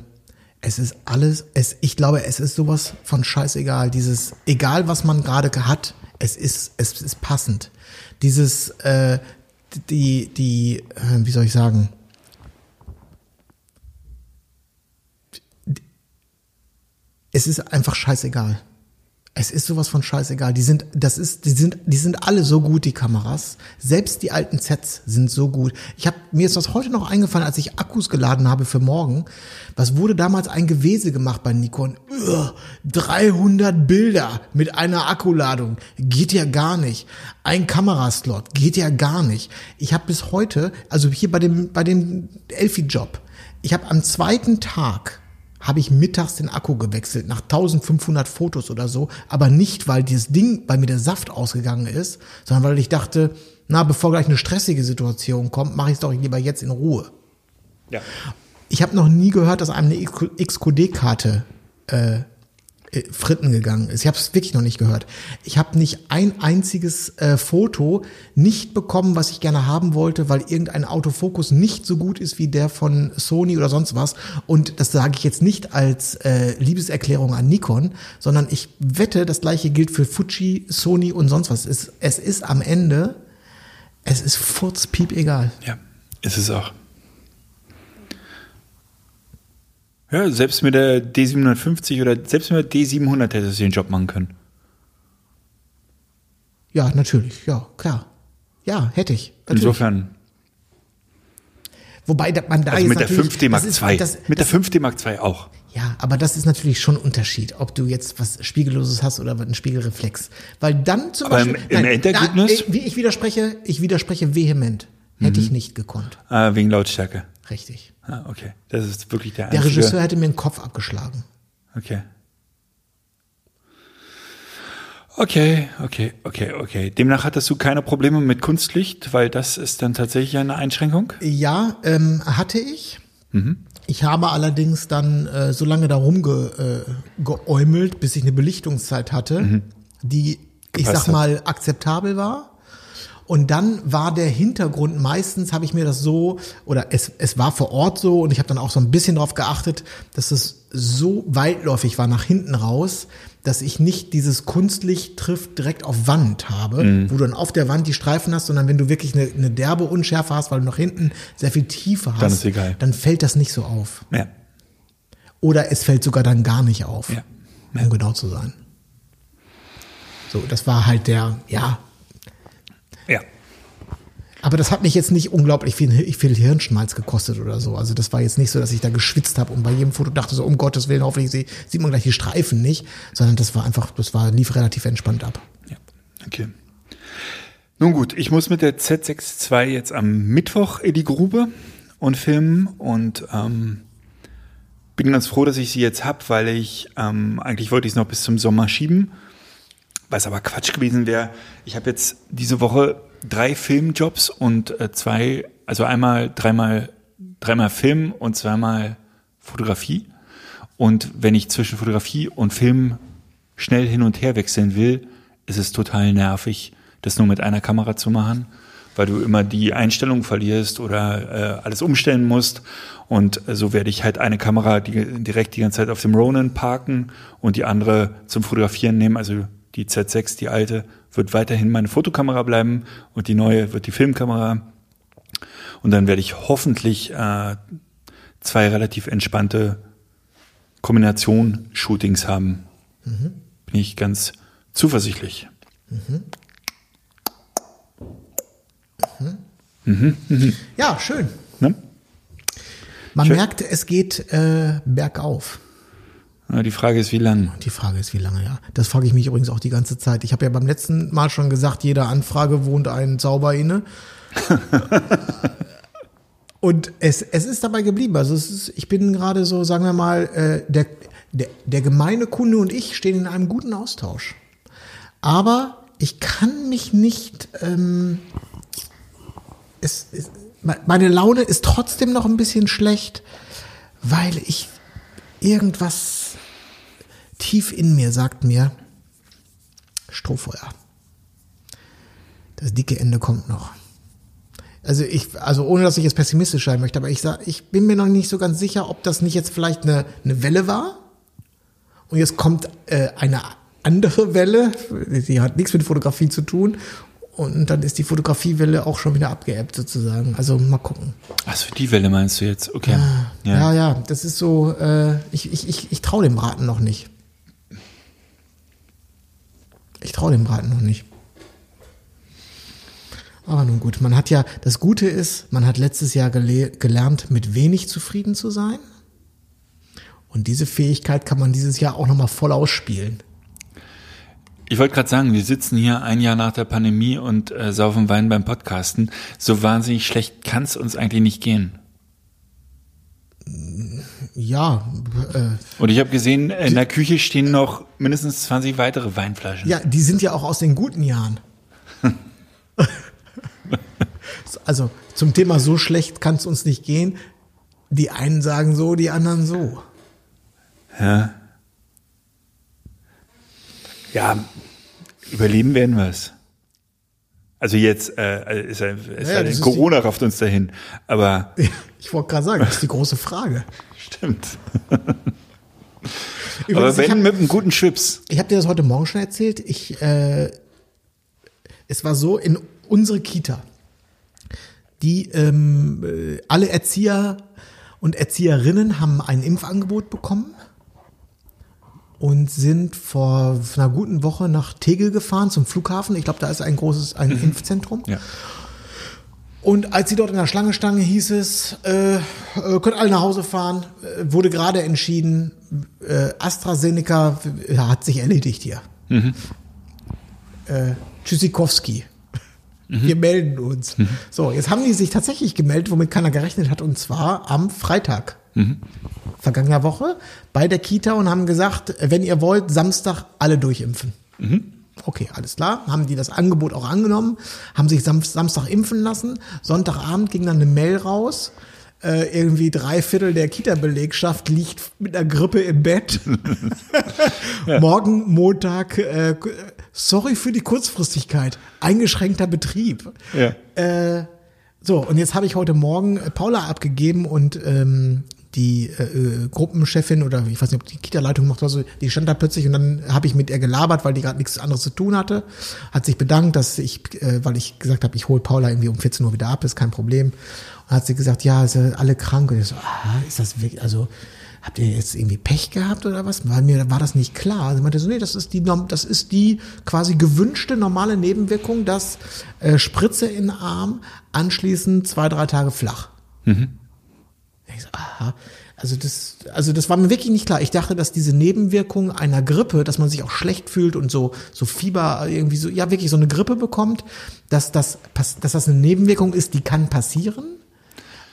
es ist alles, es, ich glaube, es ist sowas von scheißegal. Dieses, egal was man gerade hat, es ist, es ist passend. Dieses, äh, die, die, äh, wie soll ich sagen? Es ist einfach scheißegal. Es ist sowas von scheißegal. Die sind, das ist, die sind, die sind alle so gut, die Kameras. Selbst die alten Sets sind so gut. Ich habe mir ist das heute noch eingefallen, als ich Akkus geladen habe für morgen. Was wurde damals ein Gewese gemacht bei Nikon? Ugh, 300 Bilder mit einer Akkuladung geht ja gar nicht. Ein Kameraslot geht ja gar nicht. Ich habe bis heute, also hier bei dem bei dem Elfi-Job, ich habe am zweiten Tag habe ich mittags den Akku gewechselt, nach 1500 Fotos oder so, aber nicht, weil dieses Ding, weil mir der Saft ausgegangen ist, sondern weil ich dachte, na, bevor gleich eine stressige Situation kommt, mache ich es doch lieber jetzt in Ruhe. Ja. Ich habe noch nie gehört, dass einem eine XQD-Karte äh, Fritten gegangen ist. Ich habe es wirklich noch nicht gehört. Ich habe nicht ein einziges äh, Foto nicht bekommen, was ich gerne haben wollte, weil irgendein Autofokus nicht so gut ist wie der von Sony oder sonst was. Und das sage ich jetzt nicht als äh, Liebeserklärung an Nikon, sondern ich wette, das gleiche gilt für Fuji, Sony und sonst was. Es, es ist am Ende, es ist furzpiep egal. Ja, ist es auch. Ja, selbst mit der D750 oder selbst mit der D700 hättest du den Job machen können. Ja, natürlich, ja, klar. Ja, hätte ich. Natürlich. Insofern, Wobei man da also jetzt mit der natürlich- 5D Mark II. Mit der das, 5D Mark II auch. ja, aber das ist natürlich schon ein Unterschied, ob du jetzt was Spiegelloses hast oder einen Spiegelreflex. Weil dann zum Aber im- Beispiel. im Endergebnis? ich, wie- ich widerspreche, ich widerspreche vehement. Hätte Mhm. ich nicht gekonnt. Äh, wegen Lautstärke. Richtig. Ah, okay. Das ist wirklich der Der einzige. Regisseur hätte mir den Kopf abgeschlagen. Okay. Okay, okay, okay, okay. Demnach hattest du keine Probleme mit Kunstlicht, weil das ist dann tatsächlich eine Einschränkung. Ja, ähm, hatte ich. Mhm. Ich habe allerdings dann äh, so lange da rumgeäumelt, äh, geäumelt, bis ich eine Belichtungszeit hatte, die, ich Mhm. Gepasst sag mal, akzeptabel war. Und dann war der Hintergrund, meistens habe ich mir das so, oder es, es war vor Ort so, und ich habe dann auch so ein bisschen darauf geachtet, dass es so weitläufig war nach hinten raus, dass ich nicht dieses Kunstlicht trifft direkt auf Wand habe, Mhm. wo du dann auf der Wand die Streifen hast, sondern wenn du wirklich eine, eine derbe Unschärfe hast, weil du nach hinten sehr viel Tiefe hast, Dann ist egal. dann fällt das nicht so auf. Ja. Oder es fällt sogar dann gar nicht auf, Ja. um genau zu sein. So, das war halt der, ja, Ja. aber das hat mich jetzt nicht unglaublich viel, viel Hirnschmalz gekostet oder so. Also das war jetzt nicht so, dass ich da geschwitzt habe und bei jedem Foto dachte so, um Gottes Willen, hoffentlich sie- sieht man gleich die Streifen nicht, sondern das war einfach, das war, lief relativ entspannt ab. Ja, okay. Nun gut, ich muss mit der Z6 II jetzt am Mittwoch in die Grube und filmen und ähm, bin ganz froh, dass ich sie jetzt hab, weil ich ähm, eigentlich wollte ich es noch bis zum Sommer schieben, Was aber Quatsch gewesen wäre, ich habe jetzt diese Woche drei Filmjobs und äh, zwei, also einmal dreimal, dreimal Film und zweimal Fotografie. Und wenn ich zwischen Fotografie und Film schnell hin und her wechseln will, ist es total nervig, das nur mit einer Kamera zu machen, weil du immer die Einstellung verlierst oder äh, alles umstellen musst. Und äh, so werde ich halt eine Kamera die, direkt die ganze Zeit auf dem Ronin parken und die andere zum Fotografieren nehmen. Also die Z6, die alte, wird weiterhin meine Fotokamera bleiben und die neue wird die Filmkamera. Und dann werde ich hoffentlich äh, zwei relativ entspannte Kombination-Shootings haben. Bin ich ganz zuversichtlich. Ja, schön. Ne? Man Schön. merkt, es geht äh, bergauf. Die Frage ist, wie lang? Die Frage ist, wie lange, ja. Das frage ich mich übrigens auch die ganze Zeit. Ich habe ja beim letzten Mal schon gesagt, jeder Anfrage wohnt ein Zauber inne. [laughs] Und es, es ist dabei geblieben. Also ist, ich bin gerade so, sagen wir mal, äh, der, der, der gemeine Kunde und ich stehen in einem guten Austausch. Aber ich kann mich nicht. Ähm, es, es, me- meine Laune ist trotzdem noch ein bisschen schlecht, weil ich irgendwas tief in mir sagt mir, Strohfeuer. Das dicke Ende kommt noch. Also ich, also ohne dass ich jetzt pessimistisch sein möchte, aber ich sag, ich bin mir noch nicht so ganz sicher, ob das nicht jetzt vielleicht eine, eine Welle war. Und jetzt kommt äh, eine andere Welle, die hat nichts mit Fotografie zu tun. Und dann ist die Fotografiewelle auch schon wieder abgeebbt sozusagen. Also mal gucken. Achso, die Welle meinst du jetzt? Okay. Ja, ja, das ist so, äh, ich, ich, ich, ich traue dem Braten noch nicht. Ich traue dem Braten noch nicht. Aber nun gut, man hat ja, das Gute ist, man hat letztes Jahr gele gelernt, mit wenig zufrieden zu sein. Und diese Fähigkeit kann man dieses Jahr auch nochmal voll ausspielen. Ich wollte gerade sagen, wir sitzen hier ein Jahr nach der Pandemie und äh, saufen Wein beim Podcasten. So wahnsinnig schlecht kann es uns eigentlich nicht gehen. Ja, äh, Und ich habe gesehen, in der Küche stehen noch mindestens 20 weitere Weinflaschen. ja, die sind ja auch aus den guten Jahren. [laughs] also zum Thema so schlecht kann es uns nicht gehen. Die einen sagen so, die anderen so. Ja, überleben werden wir es. Also jetzt äh, ist ja, ist Ja, ja, Corona rafft uns dahin. Aber [laughs] Ich wollte gerade sagen, das ist die große Frage. [laughs] stimmt. Übrigens, Aber ich wenn habe mit einem guten Schwips. ich hab dir das heute Morgen schon erzählt. Ich, äh, es war so in unsere Kita, die ähm, äh, alle Erzieher und Erzieherinnen haben ein Impfangebot bekommen und sind vor einer guten Woche nach Tegel gefahren zum Flughafen. Ich glaube, da ist ein großes ein Impfzentrum. Ja. Und als sie dort in der Schlange standen, hieß es, äh, äh, können alle nach Hause fahren. Äh, wurde gerade entschieden, äh, AstraZeneca äh, hat sich erledigt hier. Äh, Tschüssikowski. Wir melden uns. So, jetzt haben die sich tatsächlich gemeldet, womit keiner gerechnet hat, und zwar am Freitag. Vergangener Woche bei der Kita und haben gesagt, wenn ihr wollt, Samstag alle durchimpfen. Okay, alles klar. Haben die das Angebot auch angenommen, haben sich Sam Samstag impfen lassen. Sonntagabend ging dann eine Mail raus. Äh, irgendwie drei Viertel der Kita-Belegschaft liegt mit einer Grippe im Bett. [laughs] Morgen, Montag, äh, sorry für die Kurzfristigkeit, eingeschränkter Betrieb. Ja. Äh, so, und jetzt habe ich heute Morgen Paula abgegeben und ähm, die äh, äh, Gruppenchefin oder ich weiß nicht, ob die Kita-Leitung macht oder so, die stand da plötzlich und dann habe ich mit ihr gelabert, weil die gerade nichts anderes zu tun hatte. Hat sich bedankt, dass ich, äh, weil ich gesagt habe, ich hole Paula irgendwie um 14 Uhr wieder ab, ist kein Problem. Und hat sie gesagt, ja, sind alle krank. Und ich so, ah, ist das wirklich, also habt ihr jetzt irgendwie Pech gehabt oder was? Weil mir war das nicht klar. Sie meinte so, nee, das ist die, das ist die quasi gewünschte normale Nebenwirkung, dass äh, Spritze in den Arm, anschließend zwei, drei Tage flach. Ich so, aha. Also das, also das war mir wirklich nicht klar. Ich dachte, dass diese Nebenwirkung einer Grippe, dass man sich auch schlecht fühlt und so, so Fieber irgendwie so, ja wirklich so eine Grippe bekommt, dass das, dass das eine Nebenwirkung ist, die kann passieren.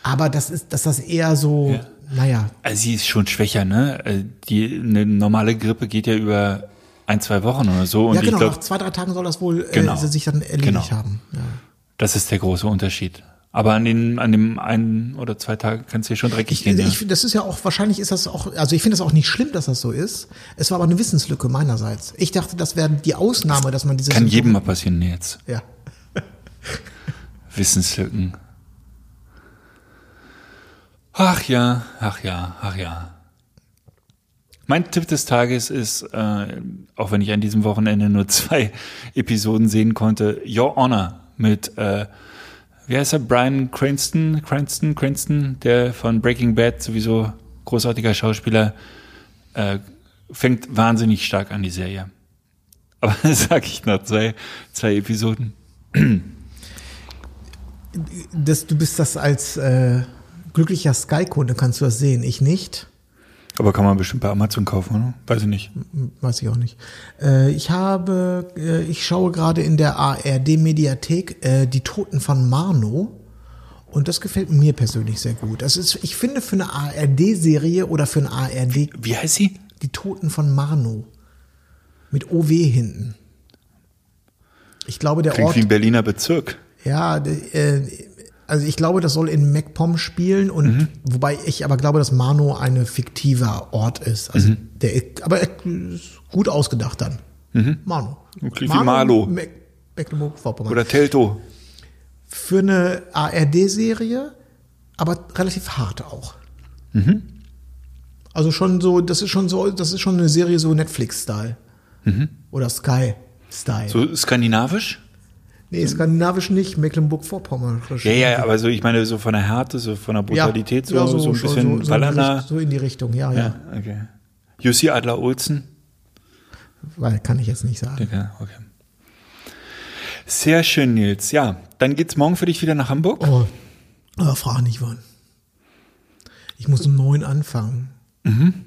Aber das ist, dass das eher so, naja, Also sie ist schon schwächer, ne? Äh, Die eine normale Grippe geht ja über ein, zwei Wochen oder so. Und ja, genau, ich glaube, nach zwei, drei Tagen soll das wohl Genau. äh, sich dann erledigt Genau. haben. Ja. das ist der große Unterschied. Aber an, den, an dem einen oder zwei Tagen kann es hier schon dreckig Ich, gehen. ja. ich, finde, das ist ja auch, wahrscheinlich ist das auch, also ich finde das auch nicht schlimm, dass das so ist. Es war aber eine Wissenslücke meinerseits. Ich dachte, das wäre die Ausnahme, dass man dieses. kann jedem mal passieren jetzt. Ja. [laughs] Wissenslücken. Ach ja, ach ja, ach ja. Mein Tipp des Tages ist, äh, auch wenn ich an diesem Wochenende nur [laughs] zwei Episoden sehen konnte, Your Honor mit, äh, wie heißt er, Brian Cranston, Cranston, Cranston, der von Breaking Bad sowieso großartiger Schauspieler, äh, fängt wahnsinnig stark an die Serie. Aber [laughs] das sage ich nach zwei, zwei Episoden. Das, du bist das als äh, glücklicher Sky-Kunde, kannst du das sehen. Ich nicht. Aber kann man bestimmt bei Amazon kaufen, oder? Weiß ich nicht. Weiß ich auch nicht. Äh, ich habe, äh, ich schaue gerade in der ARD-Mediathek äh, die Toten von Marno. Und das gefällt mir persönlich sehr gut. Das ist, ich finde, für eine ARD-Serie oder für eine ARD, Wie heißt sie? die Toten von Marno. Mit OW hinten. Ich glaube, der Klingt Ort. wie ein Berliner Bezirk. Ja, äh, also ich glaube, das soll in MacPom spielen und Mhm. wobei ich aber glaube, dass Mano ein fiktiver Ort ist. Also Mhm. der aber er gut ausgedacht dann. Mano. Mhm. Klingt wie Marlow. Meck- Mecklenburg-Vorpommern. Oder Telto. Für eine ARD-Serie, aber relativ hart auch. Mhm. Also schon so, das ist schon so, das ist schon eine Serie so Netflix-Style. Oder Sky-Style. Mhm. So skandinavisch? Nee, skandinavisch nicht, Mecklenburg-Vorpommern. Ja, ja, aber so, ich meine, so von der Härte, so von der Brutalität, so, ja, so, ein schon bisschen so, so, in die Ballana. So in die Richtung, ja, ja. Ja, okay. Jussi Adler-Olsen? Weil kann ich jetzt nicht sagen. Okay, okay. Sehr schön, Nils. Ja, dann geht's morgen für dich wieder nach Hamburg. Oh, aber frag nicht wann. Ich muss um neun anfangen. Mhm.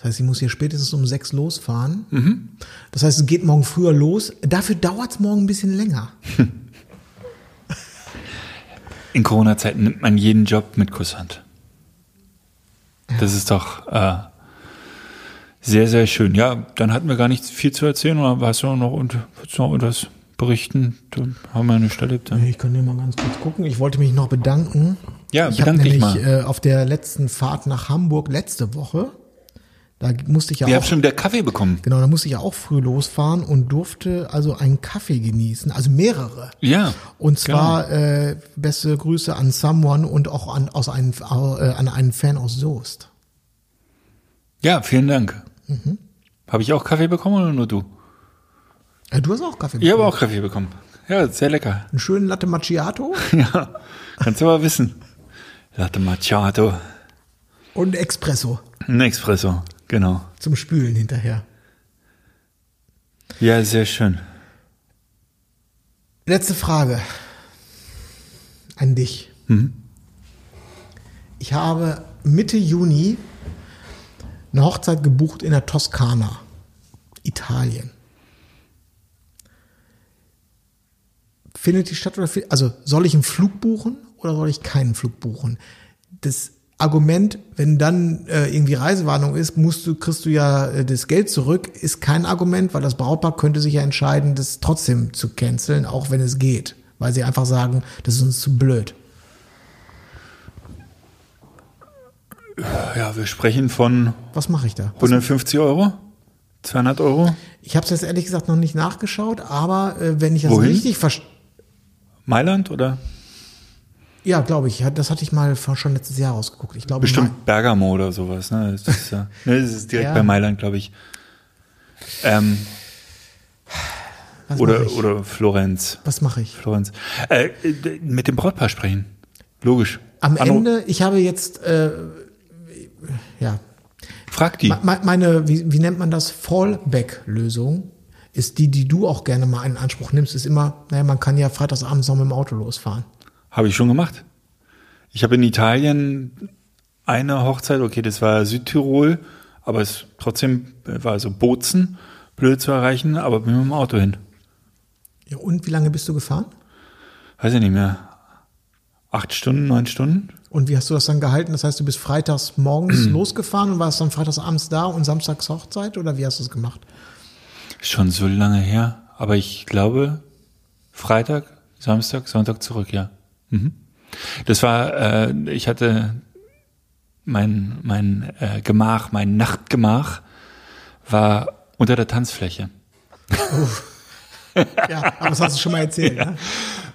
Das heißt, ich muss hier spätestens um sechs losfahren. Mhm. Das heißt, es geht morgen früher los. Dafür dauert es morgen ein bisschen länger. [laughs] In Corona-Zeiten nimmt man jeden Job mit Kusshand. Das ist doch äh, sehr, sehr schön. Ja, dann hatten wir gar nicht viel zu erzählen. Oder hast du noch, und, willst du noch etwas berichten? Dann haben wir nicht erlebt. Ja. Ich kann dir mal ganz kurz gucken. Ich wollte mich noch bedanken. Ja, ich habe bedank dich nämlich mal. äh, auf der letzten Fahrt nach Hamburg letzte Woche, da musste ich ja Wir auch haben schon wieder Kaffee bekommen. Genau, da musste ich ja auch früh losfahren und durfte also einen Kaffee genießen, also mehrere. Ja. Und zwar äh, beste Grüße an Someone und auch an, aus einen, äh, an einen Fan aus Soest. Ja, vielen Dank. Mhm. Habe ich auch Kaffee bekommen oder nur du? Äh, du hast auch Kaffee Ich habe bekommen. auch Kaffee bekommen. Ja, sehr lecker. Einen schönen Latte Macchiato [laughs] Ja, kannst du aber wissen. Latte Macchiato. und Espresso Ein Espresso, genau. zum Spülen hinterher. Ja, sehr schön. Letzte Frage an dich. Mhm. Ich habe Mitte Juni eine Hochzeit gebucht in der Toskana, Italien. Findet die statt oder also soll ich einen Flug buchen oder soll ich keinen Flug buchen? Das Argument, wenn dann äh, irgendwie Reisewarnung ist, musst du kriegst du ja äh, das Geld zurück, ist kein Argument, weil das Brautpaar könnte sich ja entscheiden, das trotzdem zu canceln, auch wenn es geht, weil sie einfach sagen, das ist uns zu blöd. Ja, wir sprechen von Was mache ich da? 150 Euro, 200 Euro. Ich habe es jetzt ehrlich gesagt noch nicht nachgeschaut, aber äh, wenn ich das Wohin? richtig verstehe, Mailand oder ja, glaube ich, das hatte ich mal schon letztes Jahr rausgeguckt. Ich glaube, bestimmt Bergamo oder sowas. Ne? Das ist, ja, [laughs] ne, das ist direkt Ja. bei Mailand, glaube ich. Ähm, was oder ich? oder Florenz. was mache ich? Florenz. Äh, mit dem Brautpaar sprechen. Logisch. Am Anru- Ende, ich habe jetzt, äh, ja, Frag die. Me- Meine, wie, wie nennt man das? Fallback-Lösung ist die, die du auch gerne mal in Anspruch nimmst, ist immer, naja, man kann ja freitagsabends noch mit dem Auto losfahren. Habe ich schon gemacht. Ich habe in Italien eine Hochzeit, okay, das war Südtirol, aber es trotzdem war so Bozen, blöd zu erreichen, aber bin mit dem Auto hin. Ja, und wie lange bist du gefahren? Weiß ich nicht mehr. Acht Stunden, neun Stunden? Und wie hast du das dann gehalten? Das heißt, du bist freitags morgens [clears throat] losgefahren und warst dann freitags abends da und samstags Hochzeit oder wie hast du es gemacht? Schon so lange her, aber ich glaube Freitag, Samstag, Sonntag zurück, ja. Mhm. Das war, äh, ich hatte mein mein äh, Gemach, mein Nachtgemach war unter der Tanzfläche. Ja, aber das hast du schon mal erzählt, ne?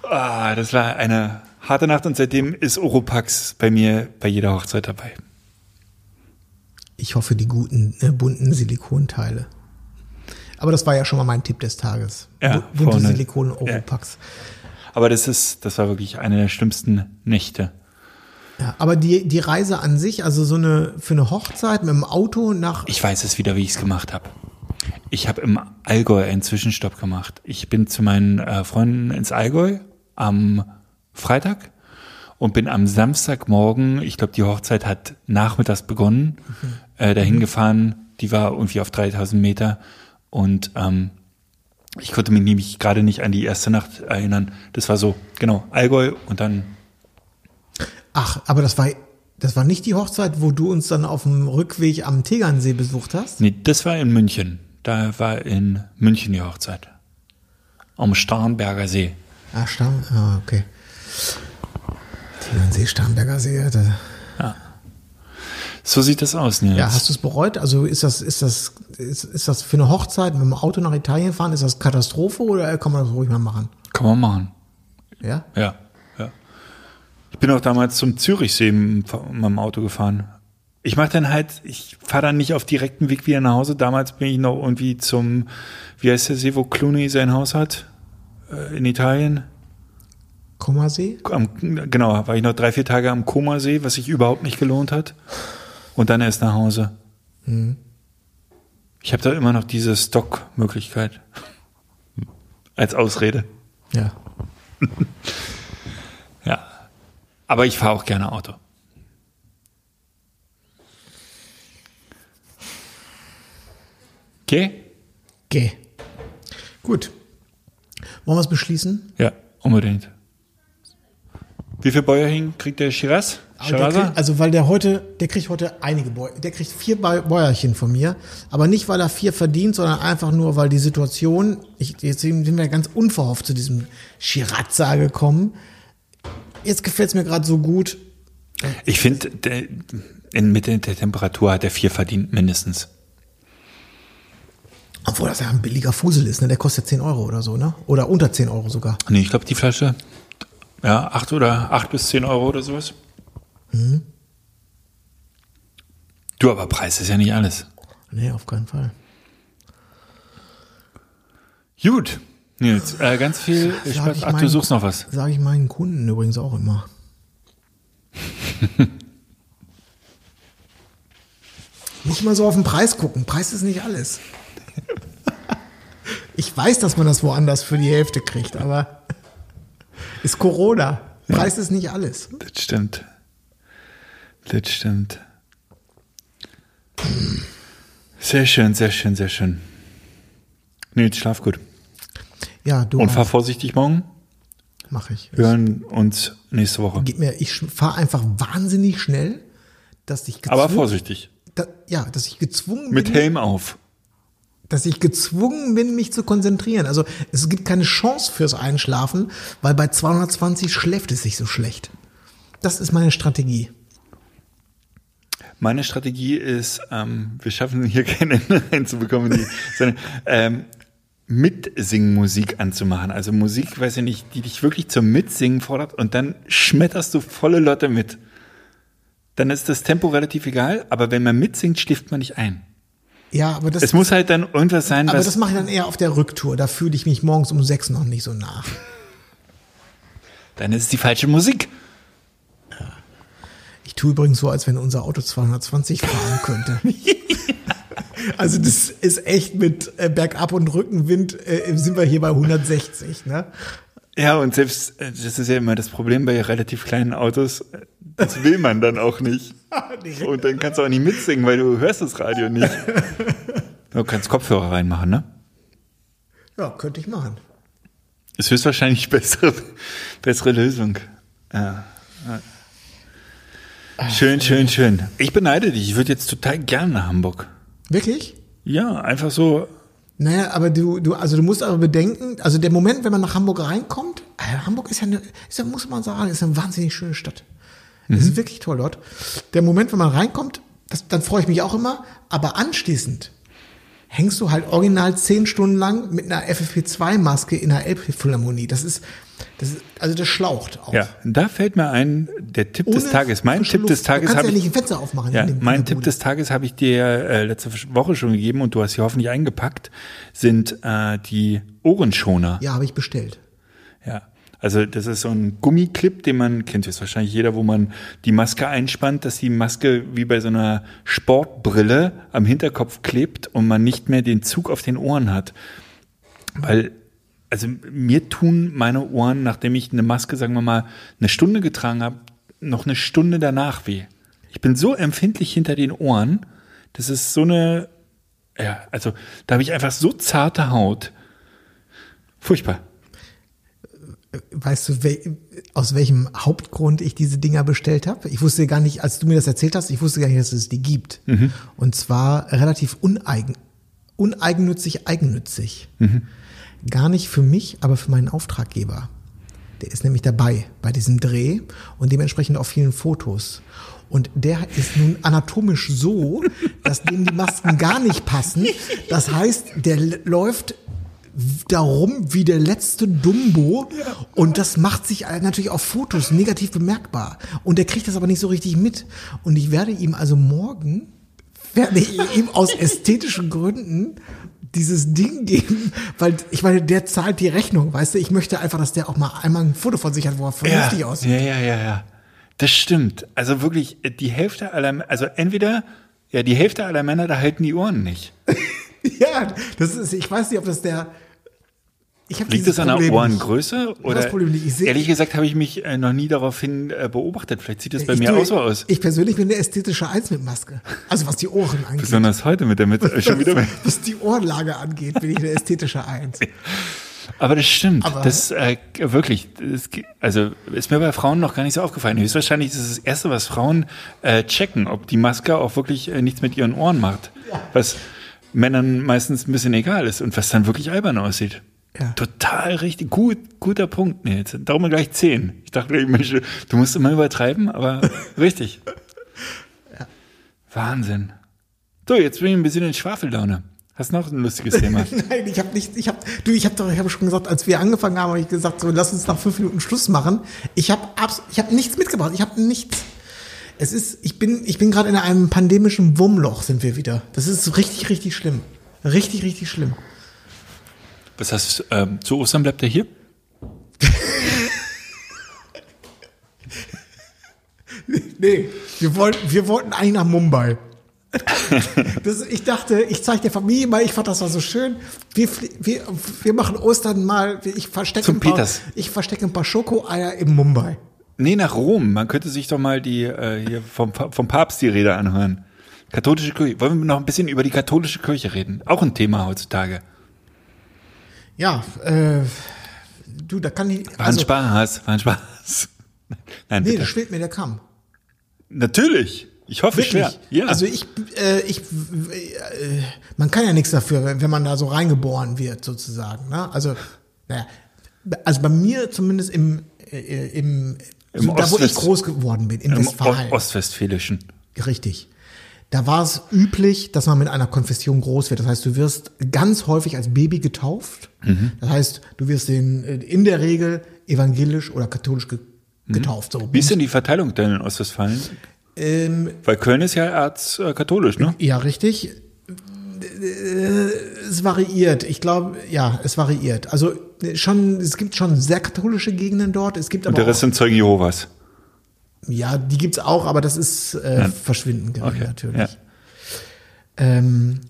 Ah, das war eine harte Nacht und seitdem ist Oropax bei mir bei jeder Hochzeit dabei. Ich hoffe, die guten, äh, bunten Silikonteile. Aber das war ja schon mal mein Tipp des Tages. Ja, Bu- Bunte vorne. Silikon Oropax. Aber das ist, das war wirklich eine der schlimmsten Nächte. Ja, aber die, die Reise an sich, also so eine, für eine Hochzeit mit dem Auto nach, Ich weiß es wieder, wie ich es gemacht habe. Ich habe im Allgäu einen Zwischenstopp gemacht. Ich bin zu meinen äh, Freunden ins Allgäu am Freitag und bin am Samstagmorgen, ich glaube, die Hochzeit hat nachmittags begonnen, äh, dahin gefahren. Die war irgendwie auf 3000 Meter und ähm, ich konnte mich nämlich gerade nicht an die erste Nacht erinnern. Das war so, genau, Allgäu und dann ach, aber das war, das war nicht die Hochzeit, wo du uns dann auf dem Rückweg am Tegernsee besucht hast? Nee, das war in München. Da war in München die Hochzeit. Am Starnberger See. Ah, Stamm, ah, okay. Tegernsee, Starnberger See, da, So sieht das aus, Nils. Ja, hast du es bereut? Also ist das, ist das, ist, ist das für eine Hochzeit mit dem Auto nach Italien fahren, ist das Katastrophe oder kann man das ruhig mal machen? Kann man machen. Ja? Ja, ja. Ich bin auch damals zum Zürichsee mit meinem Auto gefahren. Ich mache dann halt, ich fahre dann nicht auf direktem Weg wieder nach Hause. Damals bin ich noch irgendwie zum, wie heißt der See, wo Clooney sein Haus hat? Äh, In Italien. Am, genau, war ich noch drei, vier Tage am Comasee, was sich überhaupt nicht gelohnt hat. Und dann erst nach Hause. Ich habe da immer noch diese Stock-Möglichkeit. Als Ausrede. Ja. [laughs] Ja. Aber ich fahre auch gerne Auto. Okay? Okay. Gut. Wollen wir es beschließen? Ja, unbedingt. Wie viel Bäuerchen kriegt der Shiraz? Kriegt, also weil der heute, der kriegt heute einige Bäu der kriegt vier Bäu- Bäuerchen von mir, aber nicht weil er vier verdient, sondern einfach nur, weil die Situation, ich, jetzt sind wir ganz unverhofft zu diesem Shirazza gekommen. Jetzt gefällt es mir gerade so gut. Ich finde, in Mitte der Temperatur hat er vier verdient, mindestens. Obwohl das ja ein billiger Fusel ist, ne? Der kostet 10 Euro oder so, ne? Oder unter 10 Euro sogar. Nee, ich glaube, die Flasche, ja, acht oder acht bis zehn Euro oder sowas. Mhm. Du, aber Preis ist ja nicht alles. Nee, auf keinen Fall. Gut. Nils, äh, ganz viel Spaß. Ach, du meinen- suchst noch was. Sage ich meinen Kunden übrigens auch immer. [laughs] nicht mal so auf den Preis gucken. Preis ist nicht alles. Ich weiß, dass man das woanders für die Hälfte kriegt, aber [laughs] ist Corona. Preis ist nicht alles. Das stimmt. Das stimmt. Sehr schön, sehr schön, sehr schön. Nils, schlaf gut. Ja, du Und fahr vorsichtig morgen. mache ich. Wir hören uns nächste Woche. Gib mir, ich fahre einfach wahnsinnig schnell, dass ich Aber gezwungen, vorsichtig. da, ja, dass ich gezwungen Mit bin, Helm auf. dass ich gezwungen bin, mich zu konzentrieren. Also es gibt keine Chance fürs Einschlafen, weil bei 220 schläft es sich so schlecht. Das ist meine Strategie. Meine Strategie ist, ähm, wir schaffen hier kein Ende [laughs] reinzubekommen, in die, sondern ähm, Mitsingmusik anzumachen. Also Musik, weiß ich nicht, die dich wirklich zum Mitsingen fordert und dann schmetterst du volle Lotte mit. Dann ist das Tempo relativ egal, aber wenn man mitsingt, schläft man nicht ein. Ja, aber das, Es muss halt dann irgendwas sein, aber was. das mache ich dann eher auf der Rücktour. Da fühle ich mich morgens um sechs noch nicht so nach. dann ist es die falsche Musik. Ich tue übrigens so, als wenn unser Auto 220 fahren könnte. [laughs] Also das ist echt mit äh, Bergab und Rückenwind äh, sind wir hier bei 160. Ne? Ja, und selbst, äh, das ist ja immer das Problem bei relativ kleinen Autos, äh, das will man dann auch nicht. [laughs] Und dann kannst du auch nicht mitsingen, weil du hörst das Radio nicht. [laughs] Du kannst Kopfhörer reinmachen, ne? Ja, könnte ich machen. Ist höchstwahrscheinlich bessere, bessere Lösung. Ja. Schön, schön, schön. Ich beneide dich. Ich würde jetzt total gerne nach Hamburg. Wirklich? Ja, einfach so. Naja, aber du, du, also du musst aber bedenken, also der Moment, wenn man nach Hamburg reinkommt, äh, Hamburg ist ja, eine, ist ja, muss man sagen, ist eine wahnsinnig schöne Stadt. Es ist wirklich toll dort. Der Moment, wenn man reinkommt, das, dann freue ich mich auch immer, aber anschließend hängst du halt original zehn Stunden lang mit einer FFP2-Maske in einer Elbphilharmonie. Das ist, das ist, also das schlaucht auch. Ja, da fällt mir ein, der Tipp des Ohne Tages. Mein Tipp Luft. des Tages habe ja ich. Fenster aufmachen. Ja, dem- in mein Tipp Bude. des Tages habe ich dir äh, letzte Woche schon gegeben und du hast sie hoffentlich eingepackt, sind äh, die Ohrenschoner. Ja, habe ich bestellt. Ja. Also das ist so ein Gummiclip, den man kennt jetzt wahrscheinlich jeder, wo man die Maske einspannt, dass die Maske wie bei so einer Sportbrille am Hinterkopf klebt und man nicht mehr den Zug auf den Ohren hat. Weil, also mir tun meine Ohren, nachdem ich eine Maske, sagen wir mal, eine Stunde getragen habe, noch eine Stunde danach weh. Ich bin so empfindlich hinter den Ohren, das ist so eine, ja, also da habe ich einfach so zarte Haut. Furchtbar. Weißt du, wel, aus welchem Hauptgrund ich diese Dinger bestellt habe? Ich wusste gar nicht, als du mir das erzählt hast, ich wusste gar nicht, dass es die gibt. Und zwar relativ uneigen, uneigennützig, eigennützig. Gar nicht für mich, aber für meinen Auftraggeber. Der ist nämlich dabei bei diesem Dreh und dementsprechend auf vielen Fotos. Und der ist nun anatomisch so, dass dem die Masken gar nicht passen. Das heißt, der läuft darum wie der letzte Dumbo und das macht sich natürlich auf Fotos negativ bemerkbar und der kriegt das aber nicht so richtig mit und ich werde ihm also morgen werde ich ihm aus ästhetischen Gründen dieses Ding geben, weil ich meine, der zahlt die Rechnung, weißt du, ich möchte einfach, dass der auch mal einmal ein Foto von sich hat, wo er vernünftig ja, aussieht. Ja, ja, ja, ja. Das stimmt. Also wirklich, die Hälfte aller, also entweder, ja, die Hälfte aller Männer, da halten die Ohren nicht. [laughs] Ja, das ist, ich weiß nicht, ob das der, ich Liegt es an der. Ohrengröße? das Oder, Problem nicht. Ehrlich gesagt, habe ich mich äh, noch nie daraufhin äh, beobachtet. Vielleicht sieht das bei ich, mir tue- auch so aus. Ich persönlich bin der ästhetische Eins mit Maske. Also was die Ohren angeht. Besonders heute mit der Mitte, äh, schon wieder. was, [laughs] was die Ohrenlage angeht, bin ich der ästhetische Eins. Aber das stimmt. Aber- das äh, wirklich, das, also ist mir bei Frauen noch gar nicht so aufgefallen. Höchstwahrscheinlich ist es das Erste, was Frauen äh, checken, ob die Maske auch wirklich äh, nichts mit ihren Ohren macht. Was Männern meistens ein bisschen egal ist und was dann wirklich albern aussieht. Ja. Total richtig, gut, guter Punkt. Jetzt, darum mal gleich zehn. Ich dachte, gleich, Mensch, du musst immer übertreiben, aber [laughs] richtig. Wahnsinn. So, jetzt bin ich ein bisschen in Schwafellaune. Hast noch ein lustiges Thema? [laughs] Nein, ich habe nicht, ich habe, du, ich habe doch, ich habe schon gesagt, als wir angefangen haben, habe ich gesagt, so lass uns nach fünf Minuten Schluss machen. Ich habe, ich habe nichts mitgebracht. Ich habe nichts. Es ist, ich bin, ich bin gerade in einem pandemischen Wurmloch, sind wir wieder. Das ist richtig, richtig schlimm. Richtig, richtig schlimm. Was heißt, ähm, zu Ostern bleibt er hier? [laughs] Nee, wir wollten, wir wollten eigentlich nach Mumbai. Das, ich dachte, ich zeige der Familie mal, ich fand das war so schön. Wir, wir, wir machen Ostern mal, ich verstecke ein paar, ich verstecke ein paar Schokoeier in Mumbai. Nee, nach Rom. Man könnte sich doch mal die äh, hier vom, vom Papst die Rede anhören. Katholische Kirche. Wollen wir noch ein bisschen über die katholische Kirche reden? Auch ein Thema heutzutage. Ja, äh, du, da kann ich, War ein also, Spaß, war ein Spaß. [laughs] Nein, nee, bitte. da schwebt mir der Kamm. Natürlich. Ich hoffe Wirklich. schwer. Ja. Also ich, äh, ich, äh, man kann ja nichts dafür, wenn, man da so reingeboren wird, sozusagen. Ne? Also, naja, also bei mir zumindest im, äh, im, Im da wo ich groß geworden bin, in Im Westfalen. Ostwestfälischen. Richtig. Da war es üblich, dass man mit einer Konfession groß wird. Das heißt, du wirst ganz häufig als Baby getauft. Mhm. Das heißt, du wirst in, in der Regel evangelisch oder katholisch ge getauft. So. Mhm. Wie ist denn die Verteilung denn in Ostwestfalen? Ähm, Weil Köln ist ja erzkatholisch, ne? Ja, richtig. Äh, Es variiert. Ich glaube, ja, es variiert. Also äh, schon, es gibt schon sehr katholische Gegenden dort. Es gibt Und aber der Rest sind Zeugen Jehovas. Ja, die gibt's auch, aber das ist äh, verschwindend gering Okay, natürlich. ja. Ähm,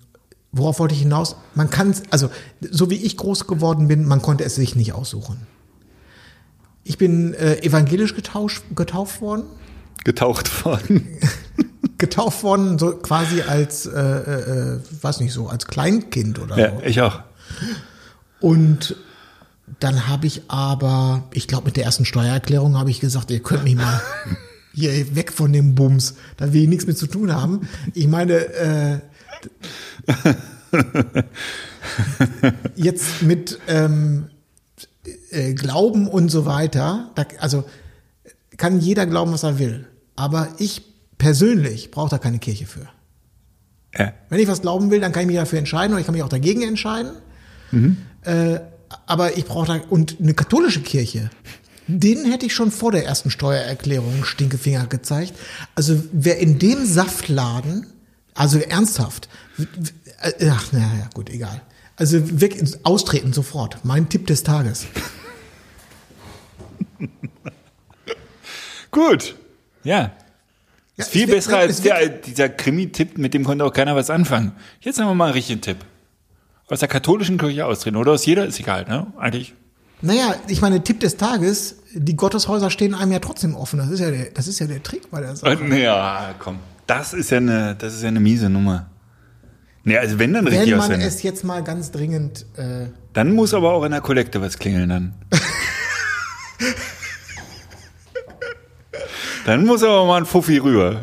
worauf wollte ich hinaus? Man kann, also so wie ich groß geworden bin, man konnte es sich nicht aussuchen. Ich bin äh, evangelisch getausch, getauft worden. Getaucht worden. [laughs] Getauft worden, so quasi als, äh, äh, äh, weiß nicht so, als Kleinkind oder Ja, so. ich auch. Und dann habe ich aber, ich glaube, mit der ersten Steuererklärung habe ich gesagt, ihr könnt mich mal, [laughs] hier weg von dem Bums, da will ich nichts mit zu tun haben. Ich meine, äh, [laughs] jetzt mit ähm, äh, Glauben und so weiter, da, also kann jeder glauben, was er will. Aber ich persönlich brauche da keine Kirche für. Ja. Wenn ich was glauben will, dann kann ich mich dafür entscheiden oder ich kann mich auch dagegen entscheiden. Äh, aber ich brauche da, und eine katholische Kirche, denen hätte ich schon vor der ersten Steuererklärung Stinkefinger gezeigt. Also wer in dem Saftladen, also ernsthaft, äh, ach, naja, gut, egal. Also wirklich austreten sofort. Mein Tipp des Tages. [laughs] Gut. Ja. Ja, ist viel besser es als der, dieser Krimi-Tipp, mit dem konnte auch keiner was anfangen. Jetzt haben wir mal einen richtigen Tipp. Aus der katholischen Kirche austreten oder aus jeder, ist egal, ne? Eigentlich. Naja, ich meine, Tipp des Tages, die Gotteshäuser stehen einem ja trotzdem offen. Das ist ja der, das ist ja der Trick bei der Sache. Äh, Ja, komm. Das ist ja eine, das ist ja eine miese Nummer. Nee, also wenn dann richtig Wenn man es jetzt mal ganz dringend, äh, Dann muss aber auch in der Kollekte was klingeln dann. [laughs] dann muss aber mal ein Fuffi rüber.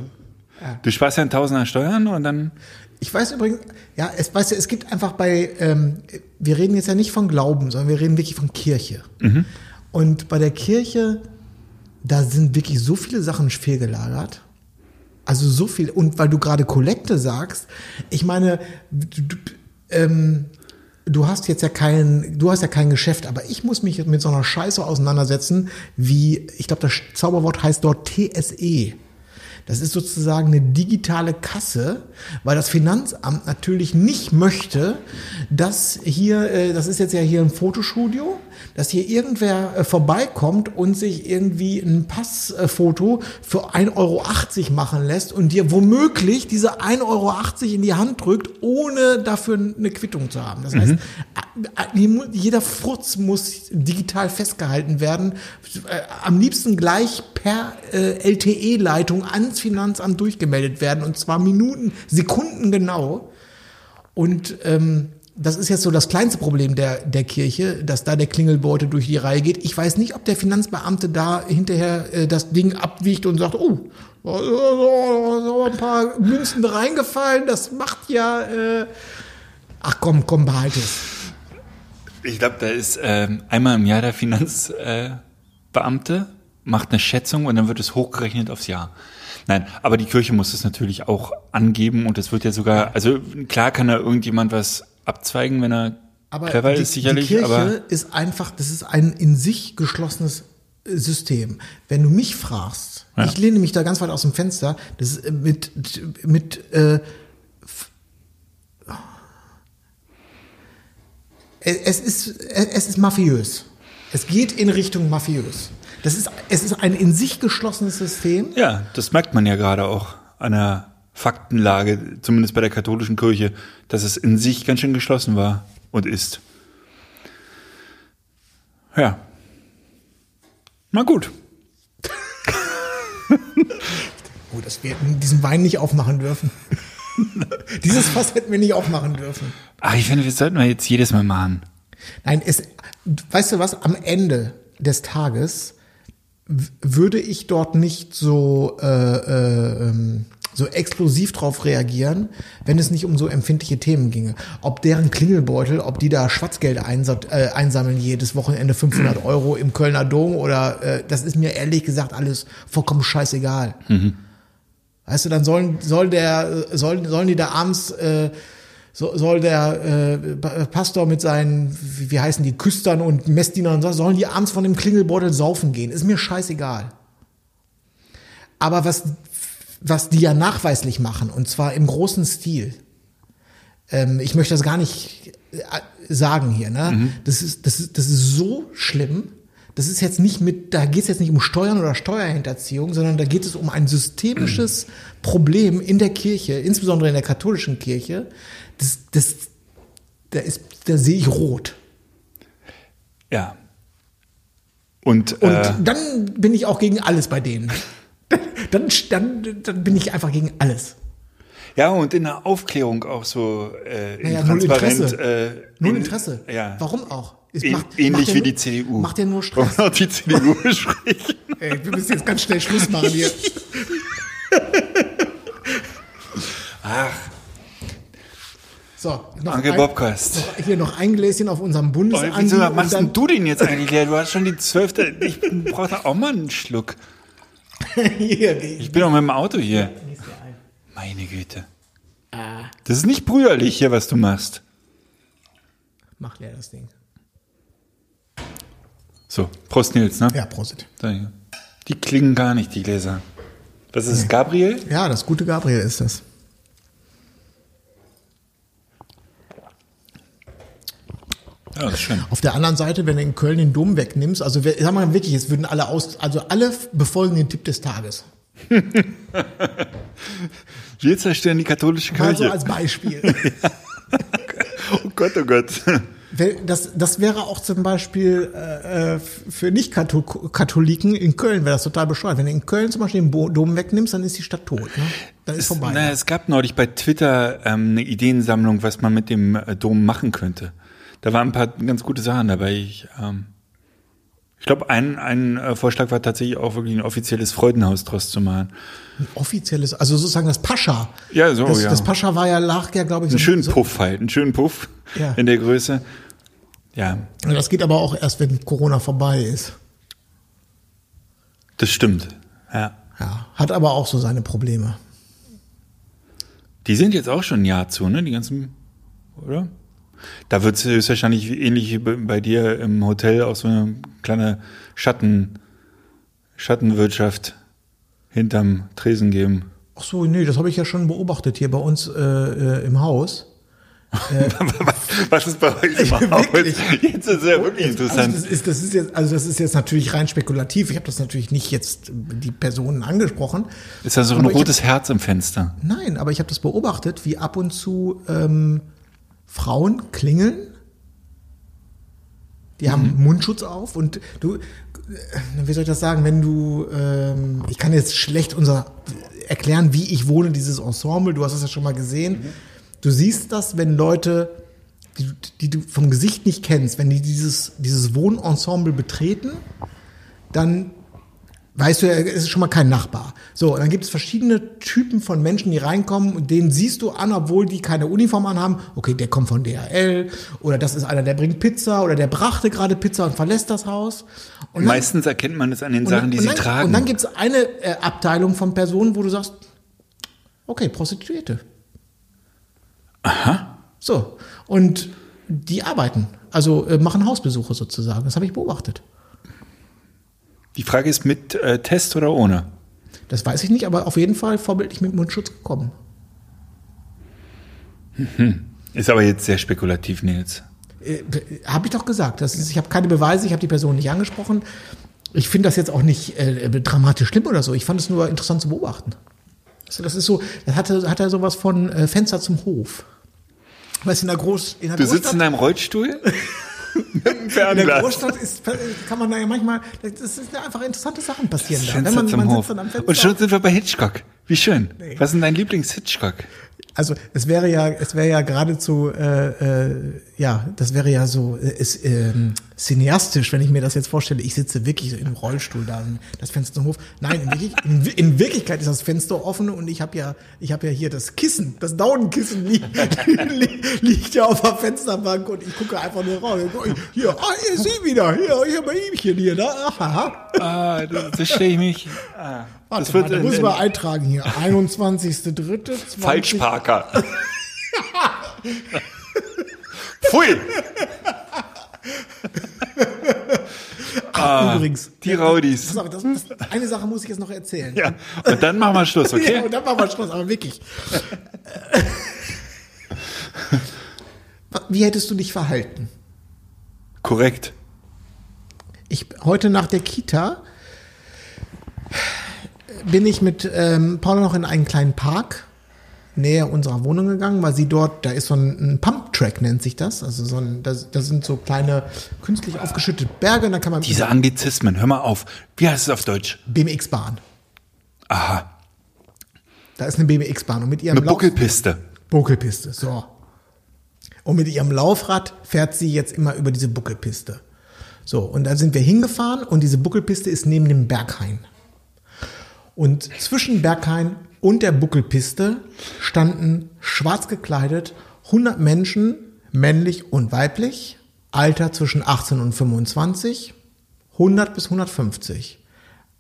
Du sparst ja einen Tausender Steuern und dann. Ich weiß übrigens, ja, es, weißt du, es gibt einfach bei, ähm, wir reden jetzt ja nicht von Glauben, sondern wir reden wirklich von Kirche. Und bei der Kirche, da sind wirklich so viele Sachen fehlgelagert. Also so viel. Und weil du gerade Kollekte sagst, ich meine, du, du, ähm, du hast jetzt ja kein, du hast ja kein Geschäft, aber ich muss mich mit so einer Scheiße auseinandersetzen, wie, ich glaube, das Zauberwort heißt dort TSE. Das ist sozusagen eine digitale Kasse, weil das Finanzamt natürlich nicht möchte, dass hier, äh, das ist jetzt ja hier ein Fotostudio, dass hier irgendwer äh, vorbeikommt und sich irgendwie ein Passfoto für 1,80 Euro machen lässt und dir womöglich diese 1,80 Euro in die Hand drückt, ohne dafür eine Quittung zu haben. Das heißt, a- die mu- jeder Furz muss digital festgehalten werden, am liebsten gleich per LTE-Leitung ans Finanzamt durchgemeldet werden und zwar Minuten, Sekunden genau. Und ähm, das ist jetzt so das kleinste Problem der, der Kirche, dass da der Klingelbeutel durch die Reihe geht. Ich weiß nicht, ob der Finanzbeamte da hinterher äh, das Ding abwiegt und sagt, oh, da sind ein paar Münzen reingefallen, das macht ja, äh, ach komm, komm, behalte es. Ich glaube, da ist ähm, einmal im Jahr der Finanzbeamte, äh, macht eine Schätzung und dann wird es hochgerechnet aufs Jahr. Nein, aber die Kirche muss es natürlich auch angeben und es wird ja sogar, also klar kann da irgendjemand was abzweigen, wenn er Aber clever die, ist sicherlich, die Kirche aber ist einfach, das ist ein in sich geschlossenes äh, System. Wenn du mich fragst, Ja. ich lehne mich da ganz weit aus dem Fenster, das ist äh, mit, mit äh, es ist, es ist mafiös. Es geht in Richtung mafiös. Das ist, es ist ein in sich geschlossenes System. ja, das merkt man ja gerade auch an der Faktenlage, zumindest bei der katholischen Kirche, dass es in sich ganz schön geschlossen war und ist. Ja. Na gut. [laughs] Oh, dass wir diesen Wein nicht aufmachen dürfen. [laughs] Dieses Fass hätten wir nicht aufmachen dürfen. Ach, ich finde, wir sollten wir jetzt jedes Mal machen. Nein, es, weißt du was, am Ende des Tages würde ich dort nicht so, äh, äh, ähm, so explosiv drauf reagieren, wenn es nicht um so empfindliche Themen ginge. Ob deren Klingelbeutel, ob die da Schwarzgeld einsa äh, einsammeln jedes Wochenende 500 Euro im Kölner Dom oder äh, das ist mir ehrlich gesagt alles vollkommen scheißegal. Weißt du, dann sollen, soll der, äh, sollen, sollen die da abends, äh, so, soll der äh, Pa- Pastor mit seinen, wie, wie heißen die, Küstern und Messdienern, so, sollen die abends von dem Klingelbeutel saufen gehen? Ist mir scheißegal. Aber was, was die ja nachweislich machen, und zwar im großen Stil, ähm, ich möchte das gar nicht äh, sagen hier, ne? Das, ist, das, ist, das ist so schlimm. Das ist jetzt nicht mit, da geht es jetzt nicht um Steuern oder Steuerhinterziehung, sondern da geht es um ein systemisches [clears throat] Problem in der Kirche, insbesondere in der katholischen Kirche. Das, das, da, ist, da sehe ich rot. Ja. Und, Und äh, dann bin ich auch gegen alles bei denen. Dann, dann, dann bin ich einfach gegen alles. ja, und in der Aufklärung auch so äh, Naja, null intransparent. Interesse. Äh, Null in- Interesse. Ja. Warum auch? Es Ähn- macht- ähnlich macht wie nur- die CDU. Macht ja nur Stress. Auch die CDU sprechen. [laughs] Ey, wir müssen jetzt ganz schnell Schluss machen hier. Ach, So, noch Anke ein, Bobcast. noch, hier noch ein Gläschen auf unserem Bundesandi. wieso machst denn du den jetzt eigentlich leer? Du hast schon die zwölfte. Ich brauche da auch mal einen Schluck. [laughs] hier. Ich bin auch mit dem Auto hier. Meine Güte. Das ist nicht brüderlich hier, was du machst. Mach leer das Ding. So, Prost Nils, ne? Ja, Prosit. Die klingen gar nicht, die Gläser. Was ist es, Gabriel? Ja, das gute Gabriel ist das. Ja, das schön. Auf der anderen Seite, wenn du in Köln den Dom wegnimmst, also wir- sag mal wirklich, es würden alle aus, also alle befolgen den Tipp des Tages. [laughs] Wir zerstören die katholische Mal so Kirche. als Beispiel. [laughs] oh Gott, oh Gott. Das, das wäre auch zum Beispiel äh, äh, für Nicht-Katholiken in Köln wäre das total bescheuert. Wenn du in Köln zum Beispiel den Dom wegnimmst, dann ist die Stadt tot. Ne? Dann ist vorbei. Na, es gab neulich bei Twitter ähm, eine Ideensammlung, was man mit dem äh, Dom machen könnte. Da waren ein paar ganz gute Sachen dabei. Ich, ähm, ich glaube, ein, ein äh, Vorschlag war tatsächlich auch wirklich ein offizielles Freudenhaus draus zu machen. Ein offizielles, also sozusagen das Pascha. Ja, so, das, ja. Das Pascha war ja, lag ja, glaube ich, so. Einen schönen so, Puff halt, einen schönen Puff Ja. in der Größe. Ja, Das geht aber auch erst, wenn Corona vorbei ist. das stimmt. Ja. Ja, hat aber auch so seine Probleme. Die sind jetzt auch schon ein Jahr zu, ne? Die ganzen, oder? Da wird es höchstwahrscheinlich ähnlich wie bei- dir im Hotel auch so eine kleine Schatten, Schattenwirtschaft hinterm Tresen geben. Ach so, nee, das habe ich ja schon beobachtet hier bei uns äh, äh, im Haus. [laughs] Was ist bei euch [laughs] im Haus? Wirklich? Jetzt ist es ja wirklich Also interessant. das, ist, das ist jetzt, also das ist jetzt natürlich rein spekulativ. Ich habe das natürlich nicht jetzt die Personen angesprochen. Ist da so ein rotes Herz im Fenster? Nein, aber ich habe das beobachtet, wie ab und zu ähm, Frauen klingeln. Die haben Mhm. Mundschutz auf und du, äh, wie soll ich das sagen, wenn du, ähm, ich kann jetzt schlecht unser erklären, wie ich wohne, dieses Ensemble, du hast das ja schon mal gesehen. Du siehst das, wenn Leute, die, du- die du vom Gesicht nicht kennst, wenn die dieses, dieses Wohnensemble betreten, dann weißt du, er ist schon mal kein Nachbar. So, und dann gibt es verschiedene Typen von Menschen, die reinkommen und denen siehst du an, obwohl die keine Uniform anhaben. Okay, der kommt von DHL oder das ist einer, der bringt Pizza oder der brachte gerade Pizza und verlässt das Haus. Und dann- Meistens erkennt man es an den Sachen, dann, die sie dann, tragen. Und dann gibt es eine äh, Abteilung von Personen, wo du sagst, okay, Prostituierte. Aha. So, und die arbeiten, also äh, machen Hausbesuche sozusagen. Das habe ich beobachtet. die Frage ist mit äh, Test oder ohne? Das weiß ich nicht, aber auf jeden Fall vorbildlich mit Mundschutz gekommen. Ist aber jetzt sehr spekulativ, Nils. Äh, habe ich doch gesagt. Das ist, ich habe keine Beweise, ich habe die Person nicht angesprochen. Ich finde das jetzt auch nicht äh, dramatisch schlimm oder so. Ich fand es nur interessant zu beobachten. Also das ist so, das hatte, hat er sowas von äh, Fenster zum Hof. Weißt du, in der, Groß, in der Du sitzt in Großstadt, deinem Rollstuhl? [laughs] in der. Großstadt ist, kann man da ja manchmal, das ist einfach interessante Sachen passieren da. Wenn man, man sitzt dann am Fenster. Und schon sind wir bei Hitchcock. Wie schön. Nee. Was ist denn dein Lieblings-Hitchcock? Also es wäre ja, es wäre ja geradezu, äh, äh, ja, das wäre ja so äh, ist, ähm, cineastisch, wenn ich mir das jetzt vorstelle. Ich sitze wirklich so im Rollstuhl da, und das Fenster zum Hof. Nein, in, wirklich, in, in Wirklichkeit ist das Fenster offen und ich habe ja, ich habe ja hier das Kissen, das Daunenkissen li li liegt ja auf der Fensterbank und ich gucke einfach nur raus. Hier, ah, hier ist sie wieder, hier, hier bei ihm hier, da, aha. Ah, das, stelle ich mich. Ah, Warte das wird mal, da muss mal eintragen hier. [laughs] 21.3. [laughs] Falschparker. [laughs] Pfui! Ah, Übrigens. Die Raudis. Auf, das, das, eine Sache muss ich jetzt noch erzählen. Ja. Und dann machen wir Schluss, Ja, okay? und dann machen wir Schluss, aber wirklich. Wie hättest du dich verhalten? Korrekt. Ich heute nach der Kita bin ich mit ähm, Paula noch in einen kleinen Park näher unserer Wohnung gegangen, weil sie dort, da ist so ein, ein Pump-Track, nennt sich das. Also so ein, das, das sind so kleine künstlich aufgeschüttete Berge, und da kann man Diese Anglizismen, hör mal auf. Wie heißt es auf Deutsch? BMX-Bahn. Aha. Da ist eine BMX-Bahn und mit ihrem Eine Lauf- Buckelpiste. Buckelpiste, so. Und mit ihrem Laufrad fährt sie jetzt immer über diese Buckelpiste. So, und da sind wir hingefahren und diese Buckelpiste ist neben dem Berghain. Und zwischen Berghain und der Buckelpiste standen schwarz gekleidet 100 Menschen, männlich und weiblich, Alter zwischen 18 und 25, 100 bis 150.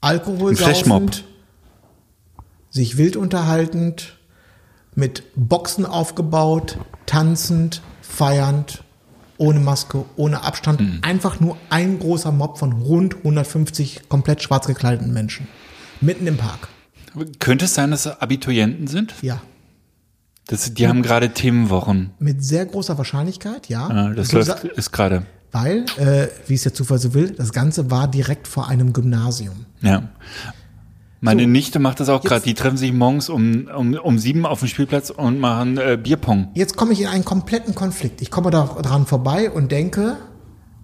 Alkohol saufend, sich wild unterhaltend, mit Boxen aufgebaut, tanzend, feiernd, ohne Maske, ohne Abstand. Mhm. Einfach nur ein großer Mob von rund 150 komplett schwarz gekleideten Menschen. Mitten im Park. Könnte es sein, dass Abiturienten sind? Ja. Das, die haben gerade Themenwochen. Mit sehr großer Wahrscheinlichkeit, ja. Ja, das läuft, ist gerade. Weil, äh, wie es der Zufall so will, das Ganze war direkt vor einem Gymnasium. Ja. Meine So. Nichte macht das auch gerade. Die treffen sich morgens um, um, um sieben auf dem Spielplatz und machen äh, Bierpong. Jetzt komme ich in einen kompletten Konflikt. Ich komme da dran vorbei und denke,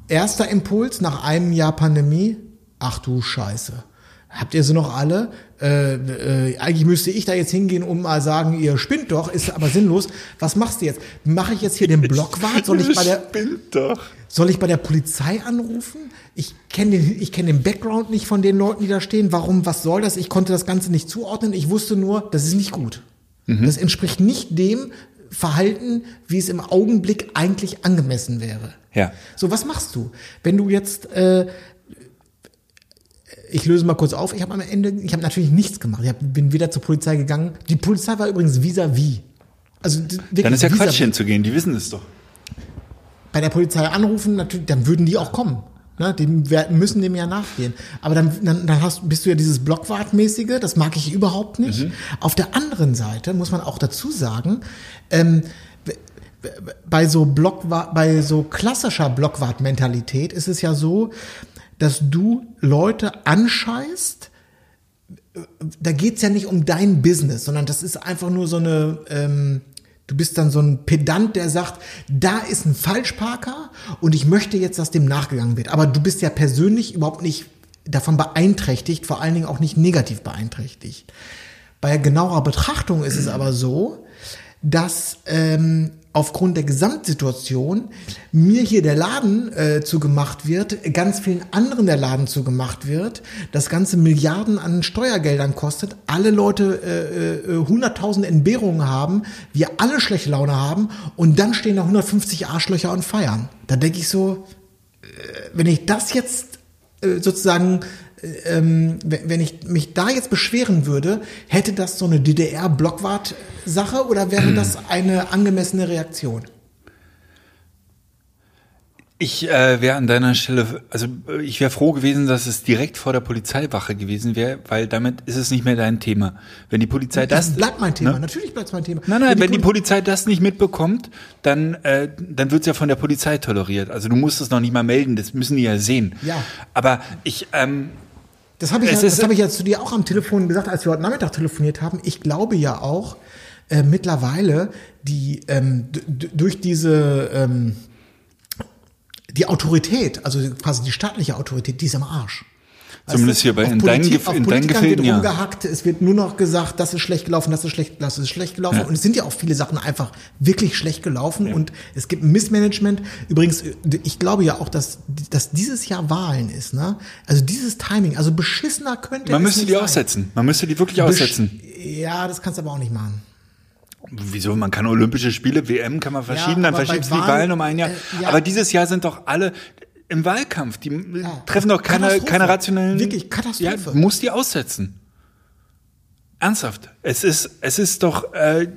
erster Impuls nach einem Jahr Pandemie, ach du Scheiße. Habt ihr sie noch alle? Äh, äh, eigentlich müsste ich da jetzt hingehen und mal sagen, ihr spinnt doch, ist aber sinnlos. Was machst du jetzt? Mache ich jetzt hier den Blockwart? Soll ich bei der, Spinnt doch. soll ich bei der Polizei anrufen? Ich kenne den, ich kenne den Background nicht von den Leuten, die da stehen. Warum, was soll das? Ich konnte das Ganze nicht zuordnen. Ich wusste nur, das ist nicht gut. Das entspricht nicht dem Verhalten, wie es im Augenblick eigentlich angemessen wäre. Ja. So, was machst du? Wenn du jetzt, äh, ich löse mal kurz auf, ich habe am Ende, ich habe natürlich nichts gemacht. Ich hab, bin wieder zur Polizei gegangen. Die Polizei war übrigens vis-à-vis. Also Dann ist ja Quatsch hinzugehen. Die wissen es doch. bei der Polizei anrufen, natürlich, dann würden die auch kommen. Ne, die wer- müssen dem ja nachgehen. Aber dann, dann, dann hast, bist du ja dieses Blockwartmäßige, das mag ich überhaupt nicht. Auf der anderen Seite muss man auch dazu sagen, ähm, bei so Blockwart, bei so klassischer Blockwart-Mentalität ist es ja so, dass du Leute anscheißt, da geht's ja nicht um dein Business, sondern das ist einfach nur so eine, ähm, du bist dann so ein Pedant, der sagt, da ist ein Falschparker und ich möchte jetzt, dass dem nachgegangen wird. Aber du bist ja persönlich überhaupt nicht davon beeinträchtigt, vor allen Dingen auch nicht negativ beeinträchtigt. Bei genauer Betrachtung ist es aber so, dass ähm, aufgrund der Gesamtsituation mir hier der Laden äh, zugemacht wird, ganz vielen anderen der Laden zugemacht wird, das ganze Milliarden an Steuergeldern kostet, alle Leute äh, äh, 100.000 Entbehrungen haben, wir alle schlechte Laune haben und dann stehen da 150 Arschlöcher und feiern. Da denke ich so, äh, wenn ich das jetzt äh, sozusagen, ähm, wenn wenn ich mich da jetzt beschweren würde, hätte das so eine DDR-Blockwart-Sache oder wäre das [clears throat] eine angemessene Reaktion? Ich äh, wäre an deiner Stelle, also ich wäre froh gewesen, dass es direkt vor der Polizeiwache gewesen wäre, weil damit ist es nicht mehr dein Thema. Wenn die Polizei das, Das bleibt mein Thema, Ne? natürlich bleibt es mein Thema. Nein, nein, wenn die Poli- Polizei das nicht mitbekommt, dann, äh, dann wird's ja von der Polizei toleriert. Also du musst es noch nicht mal melden, das müssen die ja sehen. Ja. Aber ich, ähm, Das habe ich, Es ja, das hab ich ja zu dir auch am Telefon gesagt, als wir heute Nachmittag telefoniert haben. Ich glaube ja auch äh, mittlerweile, die ähm, durch diese ähm, die Autorität, also quasi die staatliche Autorität, die ist am Arsch. Zumindest hier bei- in deinen Gef- in deinen Gefilden, wird ja. rumgehackt, es wird nur noch gesagt, das ist schlecht gelaufen, das ist schlecht, das ist schlecht gelaufen. Ja. Und es sind ja auch viele Sachen einfach wirklich schlecht gelaufen und es gibt ein Missmanagement. Übrigens, ich glaube ja auch, dass, dass dieses Jahr Wahlen ist, ne? Also dieses Timing, also beschissener könnte man müsste die sein. aussetzen. Man müsste die wirklich Besch- aussetzen. Ja, das kannst du aber auch nicht machen. Wieso? Man kann Olympische Spiele, WM kann man verschieben, dann aber bei verschiebst du die Wahlen- Wahlen um ein Jahr. äh, ja. Aber dieses Jahr sind doch alle im Wahlkampf. Die Ja. treffen doch keine, keine rationellen. Wirklich Katastrophe. Ja, muss die aussetzen. Ernsthaft. Es ist, es ist doch, äh,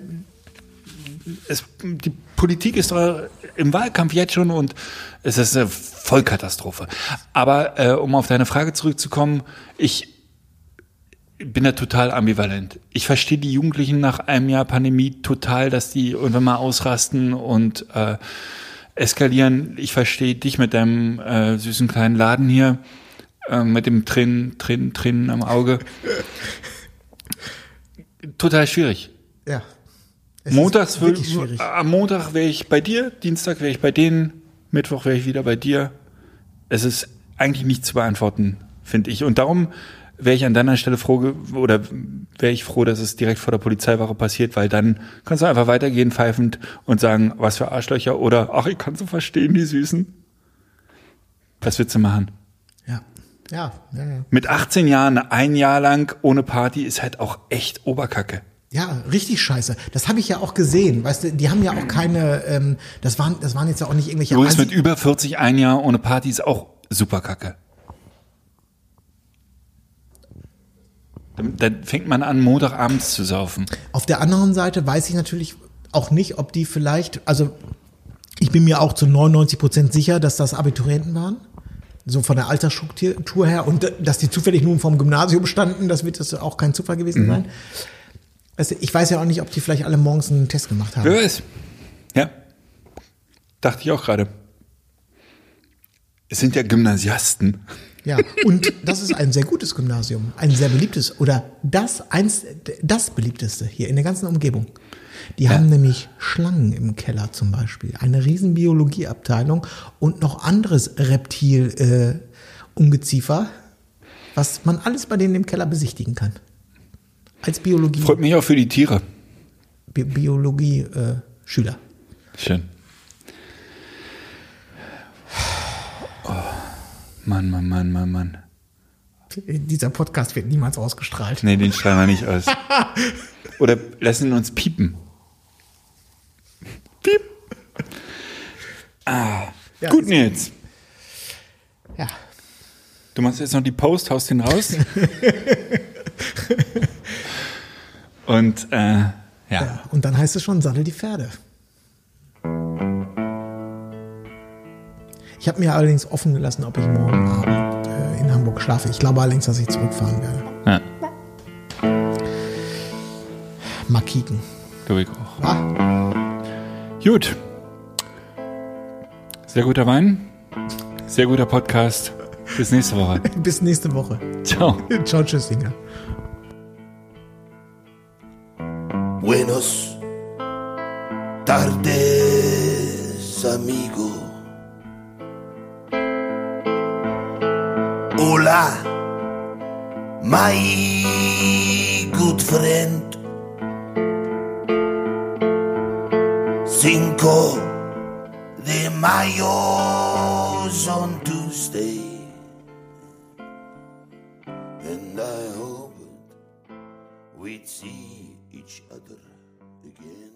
es, die Politik ist doch im Wahlkampf jetzt schon und es ist eine Vollkatastrophe. Aber äh, um auf deine Frage zurückzukommen, ich bin da total ambivalent. Ich verstehe die Jugendlichen nach einem Jahr Pandemie total, dass die irgendwann mal ausrasten und äh, eskalieren. Ich verstehe dich mit deinem äh, süßen kleinen Laden hier, äh, mit dem Tränen, Tränen, Tränen am Auge. Total schwierig. Ja. Es Montags will, am Montag wäre ich bei dir, Dienstag wäre ich bei denen, Mittwoch wäre ich wieder bei dir. Es ist eigentlich nicht zu beantworten, finde ich. Und darum wäre ich an deiner Stelle froh oder wäre ich froh, dass es direkt vor der Polizeiwache passiert, weil dann kannst du einfach weitergehen pfeifend und sagen, was für Arschlöcher oder ach, ich kann so verstehen, die Süßen. Was willst du machen? Ja. Ja, ja, ja. Mit 18 Jahren ein Jahr lang ohne Party ist halt auch echt Oberkacke. Ja, richtig scheiße. Das habe ich ja auch gesehen. Weißt du, die haben ja auch keine, ähm, das waren, das waren jetzt ja auch nicht irgendwelche Übrigens Assi- mit über 40 ein Jahr ohne Party ist auch super kacke. Dann, dann fängt man an, Montagabends zu saufen. Auf der anderen Seite weiß ich natürlich auch nicht, ob die vielleicht, also ich bin mir auch zu 99 Prozent sicher, dass das Abiturienten waren. So von der Altersstruktur her und dass die zufällig nun vom Gymnasium standen, das wird das auch kein Zufall gewesen sein. Also ich weiß ja auch nicht, ob die vielleicht alle morgens einen Test gemacht haben. Wer weiß? Ja. Dachte ich auch gerade. Es sind ja Gymnasiasten. Ja, und das ist ein sehr gutes Gymnasium, ein sehr beliebtes oder das eins das beliebteste hier in der ganzen Umgebung. Die haben nämlich Schlangen im Keller zum Beispiel, eine riesen Biologieabteilung und noch anderes Reptil äh, Ungeziefer, was man alles bei denen im Keller besichtigen kann. Als Biologie Freut mich auch für die Tiere. Bi Biologie äh, Schüler. Schön. Mann, Mann, Mann, Mann, Mann. Dieser Podcast wird niemals ausgestrahlt. Nee, den strahlen wir nicht aus. [laughs] Oder lassen uns piepen. Piep. Ah, Ja, gut, Nils. Ja. Du machst jetzt noch die Post, haust den raus. [laughs] Und äh, ja. ja. Und dann heißt es schon, saddel die Pferde. Ich habe mir allerdings offen gelassen, ob ich morgen Abend äh, in Hamburg schlafe. Ich glaube allerdings, dass ich zurückfahren werde. ja. Mal kicken. Glaube ich auch. Ah, Gut. Sehr guter Wein. Sehr guter Podcast. Bis nächste Woche. [laughs] bis nächste Woche. Ciao. [laughs] Ciao, Tschüssinger. Buenos tardes, amigo. Hola, my good friend. Cinco de Mayo's on Tuesday. And I hope we'd see each other again.